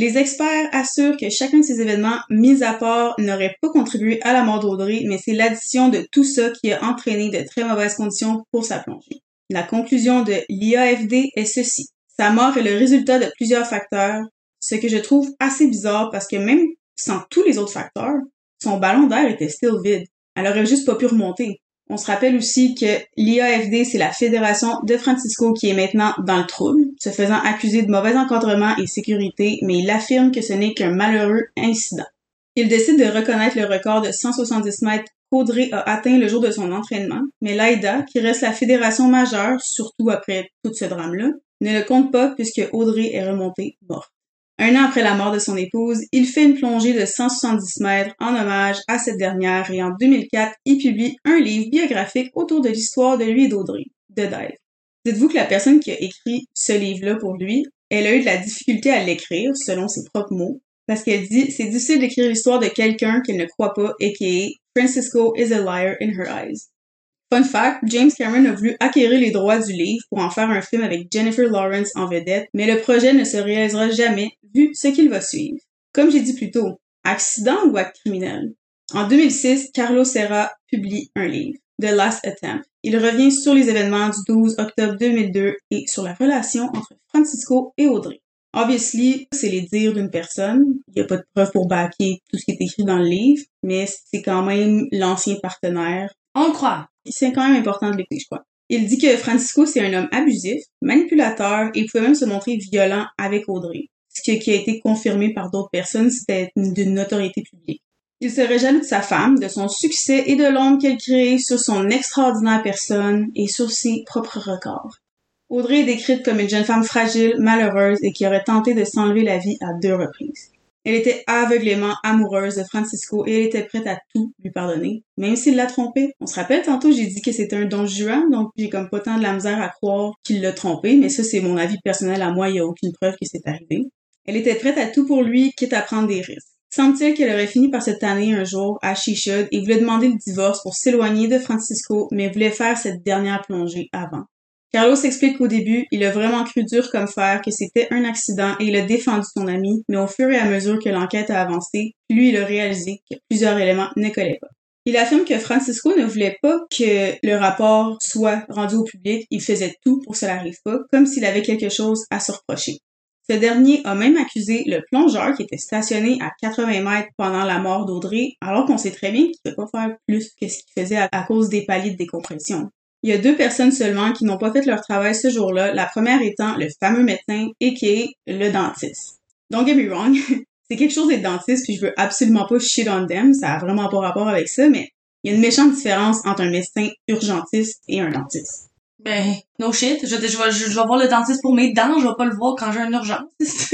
Les experts assurent que chacun de ces événements mis à part n'aurait pas contribué à la mort d'Audrey, mais c'est l'addition de tout ça qui a entraîné de très mauvaises conditions pour sa plongée. La conclusion de l'IAFD est ceci. Sa mort est le résultat de plusieurs facteurs, ce que je trouve assez bizarre parce que même sans tous les autres facteurs, son ballon d'air était still vide. Elle aurait juste pas pu remonter. On se rappelle aussi que l'IAFD, c'est la fédération de Francisco qui est maintenant dans le trouble, se faisant accuser de mauvais encadrement et sécurité, mais il affirme que ce n'est qu'un malheureux incident. Il décide de reconnaître le record de 170 mètres qu'Audrey a atteint le jour de son entraînement, mais l'AIDA, qui reste la fédération majeure, surtout après tout ce drame-là, ne le compte pas puisque Audrey est remontée morte. Un an après la mort de son épouse, il fait une plongée de 170 mètres en hommage à cette dernière et en 2004, il publie un livre biographique autour de l'histoire de lui et d'Audrey, de Dive. Dites-vous que la personne qui a écrit ce livre-là pour lui, elle a eu de la difficulté à l'écrire, selon ses propres mots, parce qu'elle dit c'est difficile d'écrire l'histoire de quelqu'un qu'elle ne croit pas et qui est Francisco is a liar in her eyes. Fun fact, James Cameron a voulu acquérir les droits du livre pour en faire un film avec Jennifer Lawrence en vedette, mais le projet ne se réalisera jamais vu ce qu'il va suivre. Comme j'ai dit plus tôt, accident ou acte criminel? En 2006, Carlos Serra publie un livre, The Last Attempt. Il revient sur les événements du 12 octobre 2002 et sur la relation entre Francisco et Audrey. Obviously, c'est les dires d'une personne. Il n'y a pas de preuve pour baquer tout ce qui est écrit dans le livre, mais c'est quand même l'ancien partenaire. On le croit. C'est quand même important de l'écouter, je crois. Il dit que Francisco, c'est un homme abusif, manipulateur et pouvait même se montrer violent avec Audrey. Ce qui a été confirmé par d'autres personnes, c'était d'une notoriété publique. Il serait jaloux de sa femme, de son succès et de l'ombre qu'elle crée sur son extraordinaire personne et sur ses propres records. Audrey est décrite comme une jeune femme fragile, malheureuse et qui aurait tenté de s'enlever la vie à deux reprises. Elle était aveuglément amoureuse de Francisco et elle était prête à tout lui pardonner, même s'il l'a trompé. On se rappelle tantôt, j'ai dit que c'était un don juan, donc j'ai comme pas tant de la misère à croire qu'il l'a trompé, mais ça c'est mon avis personnel à moi, il y a aucune preuve que c'est arrivé. Elle était prête à tout pour lui, quitte à prendre des risques. Semble-t-il qu'elle aurait fini par se tanner un jour à Shishud et voulait demander le divorce pour s'éloigner de Francisco, mais voulait faire cette dernière plongée avant. Carlos explique qu'au début, il a vraiment cru dur comme fer que c'était un accident et il a défendu son ami, mais au fur et à mesure que l'enquête a avancé, lui, il a réalisé que plusieurs éléments ne collaient pas. Il affirme que Francisco ne voulait pas que le rapport soit rendu au public, il faisait tout pour que cela n'arrive pas, comme s'il avait quelque chose à se reprocher. Ce dernier a même accusé le plongeur qui était stationné à 80 mètres pendant la mort d'Audrey, alors qu'on sait très bien qu'il ne peut pas faire plus que ce qu'il faisait à cause des paliers de décompression. Il y a deux personnes seulement qui n'ont pas fait leur travail ce jour-là, la première étant le fameux médecin et qui est le dentiste. Don't get me wrong, c'est quelque chose d'être dentiste puis je veux absolument pas shit on them, ça a vraiment pas rapport avec ça, mais il y a une méchante différence entre un médecin urgentiste et un dentiste. Ben, no shit. Je, je, vais, je, vais voir le dentiste pour mes dents, je vais pas le voir quand j'ai une urgence.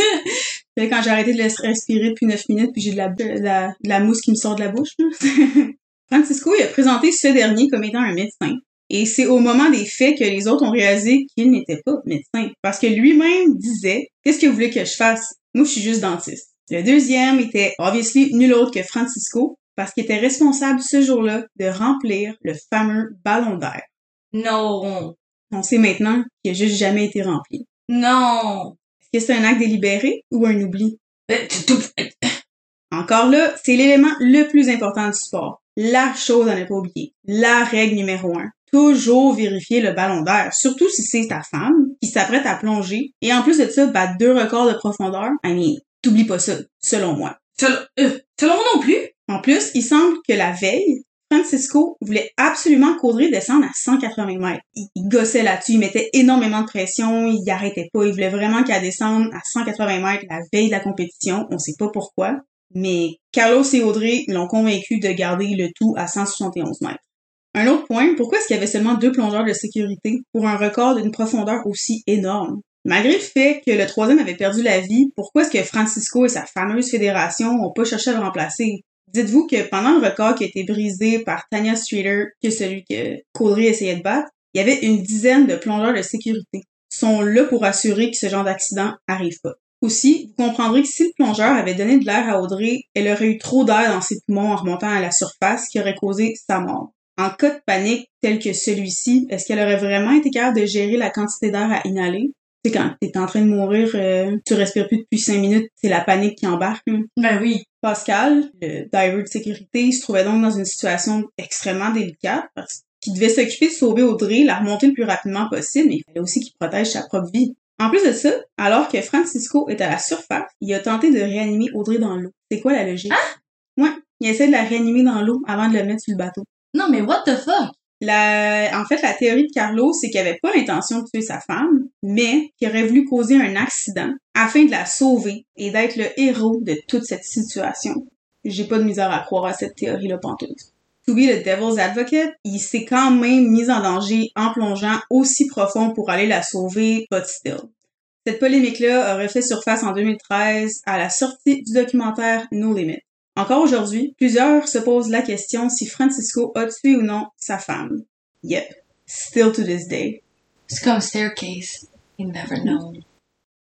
quand j'ai arrêté de laisser respirer depuis 9 minutes puis j'ai de la, de la, de la mousse qui me sort de la bouche. Francisco, il a présenté ce dernier comme étant un médecin. Et c'est au moment des faits que les autres ont réalisé qu'il n'était pas médecin. Parce que lui-même disait, qu'est-ce que vous voulez que je fasse? Moi, je suis juste dentiste. Le deuxième était, obviously, nul autre que Francisco, parce qu'il était responsable ce jour-là de remplir le fameux ballon d'air. Non. On sait maintenant qu'il a juste jamais été rempli. Non. Est-ce que c'est un acte délibéré ou un oubli? Euh, Encore là, c'est l'élément le plus important du sport. La chose à ne pas oublier. La règle numéro un toujours vérifier le ballon d'air, surtout si c'est ta femme qui s'apprête à plonger et en plus de ça battre deux records de profondeur. I mean, t'oublies pas ça, selon moi. Selon, euh, selon moi non plus. En plus, il semble que la veille, Francisco voulait absolument qu'Audrey descende à 180 mètres. Il, gossait là-dessus, il mettait énormément de pression, il arrêtait pas, il voulait vraiment qu'elle descende à 180 mètres la veille de la compétition, on sait pas pourquoi, mais Carlos et Audrey l'ont convaincu de garder le tout à 171 mètres. Un autre point, pourquoi est-ce qu'il y avait seulement deux plongeurs de sécurité pour un record d'une profondeur aussi énorme? Malgré le fait que le troisième avait perdu la vie, pourquoi est-ce que Francisco et sa fameuse fédération ont pas cherché à le remplacer? Dites-vous que pendant le record qui a été brisé par Tanya Streeter, que celui que Caudry essayait de battre, il y avait une dizaine de plongeurs de sécurité. Ils sont là pour assurer que ce genre d'accident arrive pas. Aussi, vous comprendrez que si le plongeur avait donné de l'air à Audrey, elle aurait eu trop d'air dans ses poumons en remontant à la surface qui aurait causé sa mort. En cas de panique tel que celui-ci, est-ce qu'elle aurait vraiment été capable de gérer la quantité d'air à inhaler? C'est quand t'es en train de mourir, euh, tu respires plus depuis cinq minutes, c'est la panique qui embarque. Ben oui. Pascal, le diver de sécurité, se trouvait donc dans une situation extrêmement délicate parce qu'il devait s'occuper de sauver Audrey, la remonter le plus rapidement possible, mais il fallait aussi qu'il protège sa propre vie. En plus de ça, alors que Francisco est à la surface, il a tenté de réanimer Audrey dans l'eau. C'est quoi la logique? Ah? Ouais, il essaie de la réanimer dans l'eau avant de la mettre sur le bateau. Non, mais what the fuck? La, en fait, la théorie de Carlos, c'est qu'il avait pas l'intention de tuer sa femme, mais qu'il aurait voulu causer un accident afin de la sauver et d'être le héros de toute cette situation. J'ai pas de misère à croire à cette théorie-là pantoute. to be the devil's advocate, il s'est quand même mis en danger en plongeant aussi profond pour aller la sauver, but still. Cette polémique-là aurait fait surface en 2013 à la sortie du documentaire No Limit. Encore aujourd'hui, plusieurs se posent la question si Francisco a tué ou non sa femme. Yep, still to this day. Comme Staircase. You never know.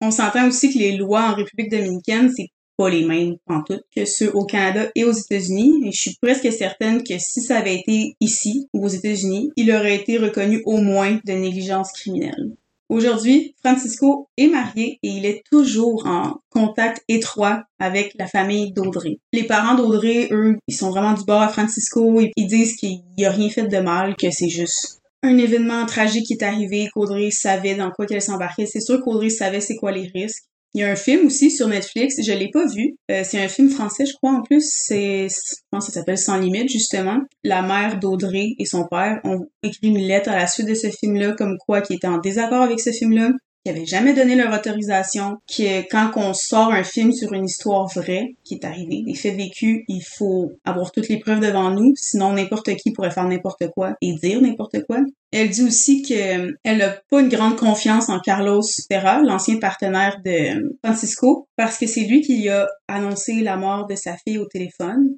On s'entend aussi que les lois en République dominicaine, c'est pas les mêmes en tout que ceux au Canada et aux États-Unis. Et je suis presque certaine que si ça avait été ici ou aux États-Unis, il aurait été reconnu au moins de négligence criminelle. Aujourd'hui, Francisco est marié et il est toujours en contact étroit avec la famille d'Audrey. Les parents d'Audrey, eux, ils sont vraiment du bord à Francisco et ils disent qu'il a rien fait de mal, que c'est juste un événement tragique qui est arrivé, qu'Audrey savait dans quoi qu'elle s'embarquait. C'est sûr qu'Audrey savait c'est quoi les risques. Il y a un film aussi sur Netflix, je l'ai pas vu. Euh, c'est un film français, je crois en plus. C'est, je pense ça s'appelle Sans limite justement. La mère d'Audrey et son père ont écrit une lettre à la suite de ce film-là, comme quoi qui étaient en désaccord avec ce film-là, qui avaient jamais donné leur autorisation, que quand on sort un film sur une histoire vraie qui est arrivée, des faits vécus, il faut avoir toutes les preuves devant nous, sinon n'importe qui pourrait faire n'importe quoi et dire n'importe quoi. Elle dit aussi qu'elle n'a pas une grande confiance en Carlos Terra, l'ancien partenaire de Francisco, parce que c'est lui qui a annoncé la mort de sa fille au téléphone.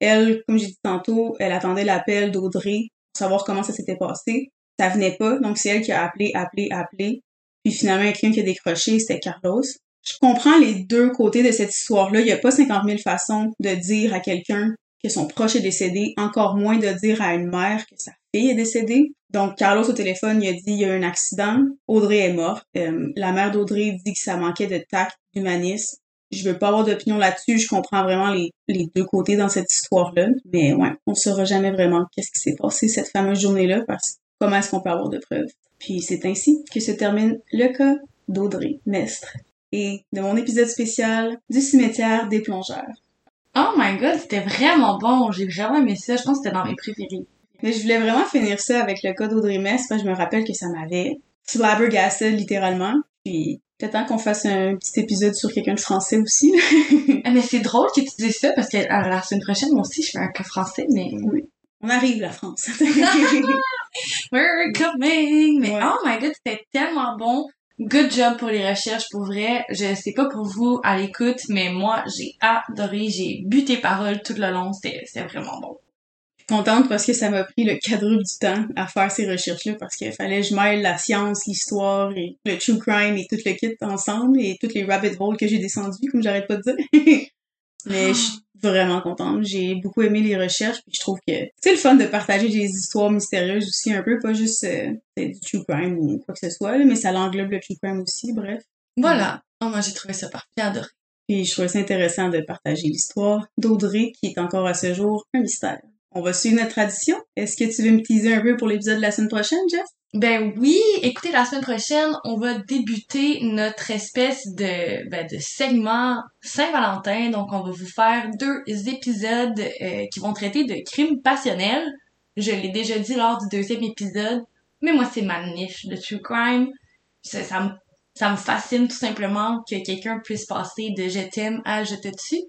Elle, comme j'ai dit tantôt, elle attendait l'appel d'Audrey pour savoir comment ça s'était passé. Ça venait pas, donc c'est elle qui a appelé, appelé, appelé. Puis finalement, quelqu'un qui a décroché, c'était Carlos. Je comprends les deux côtés de cette histoire-là. Il n'y a pas 50 000 façons de dire à quelqu'un que son proche est décédé, encore moins de dire à une mère que sa fille est décédée. Donc, Carlos au téléphone, il a dit il y a un accident, Audrey est morte. Euh, la mère d'Audrey dit que ça manquait de tact, d'humanisme. Je veux pas avoir d'opinion là-dessus, je comprends vraiment les, deux côtés dans cette histoire-là. Mais ouais, on saura jamais vraiment qu'est-ce qui s'est passé cette fameuse journée-là parce que comment est-ce qu'on peut avoir de preuves? Puis c'est ainsi que se termine le cas d'Audrey Mestre et de mon épisode spécial du cimetière des plongeurs. Oh my god, c'était vraiment bon. J'ai vraiment aimé ça. Je pense que c'était dans mes préférés. Mais je voulais vraiment finir ça avec le cas d'Audrey Mestre parce que je me rappelle que ça m'avait flabbergasted littéralement. Puis peut-être temps qu'on fasse un petit épisode sur quelqu'un de français aussi. Ah, mais c'est drôle que tu dises ça parce que à la semaine prochaine, moi aussi, je fais un cas français, mais... oui. On arrive, la France. We're coming! Mais Ouais. oh my god, c'était tellement bon. Good job pour les recherches, pour vrai. Je sais pas pour vous à l'écoute, mais moi, j'ai adoré. J'ai bu tes paroles tout le long. C'était c'était vraiment bon. contente parce que ça m'a pris le quadruple du temps à faire ces recherches-là parce qu'il fallait que je mêle la science, l'histoire et le true crime et tout le kit ensemble et toutes les rabbit holes que j'ai descendues, comme j'arrête pas de dire. Mais je suis vraiment contente. J'ai beaucoup aimé les recherches puis je trouve que c'est le fun de partager des histoires mystérieuses aussi un peu, pas juste euh, du true crime ou quoi que ce soit, là, mais ça l'englobe le true crime aussi, bref. Voilà. Oh, moi, j'ai trouvé ça parfait. J'ai adoré. Puis je trouvais ça intéressant de partager l'histoire d'Audrey, qui est encore à ce jour un mystère. On va suivre notre tradition. Est-ce que tu veux me teaser un peu pour l'épisode de la semaine prochaine, Jess? Ben oui, écoutez, la semaine prochaine, on va débuter notre espèce de, ben, de segment Saint-Valentin. Donc, on va vous faire deux épisodes euh, qui vont traiter de crimes passionnels. Je l'ai déjà dit lors du deuxième épisode, mais moi, c'est ma niche de true crime. Ça, ça, me, ça me fascine tout simplement que quelqu'un puisse passer de je t'aime à je te tue.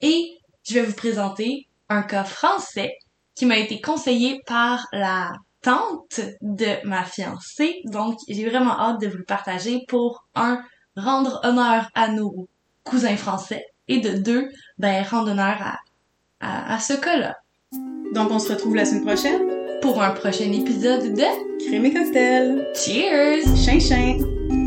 Et je vais vous présenter un cas français qui m'a été conseillé par la tante de ma fiancée. Donc, j'ai vraiment hâte de vous le partager pour, un, rendre honneur à nos cousins français et de deux, ben, rendre honneur à, à, à ce cas-là. Donc, on se retrouve la semaine prochaine. Pour un prochain épisode de Crème et cocktail. Cheers! Chin chin.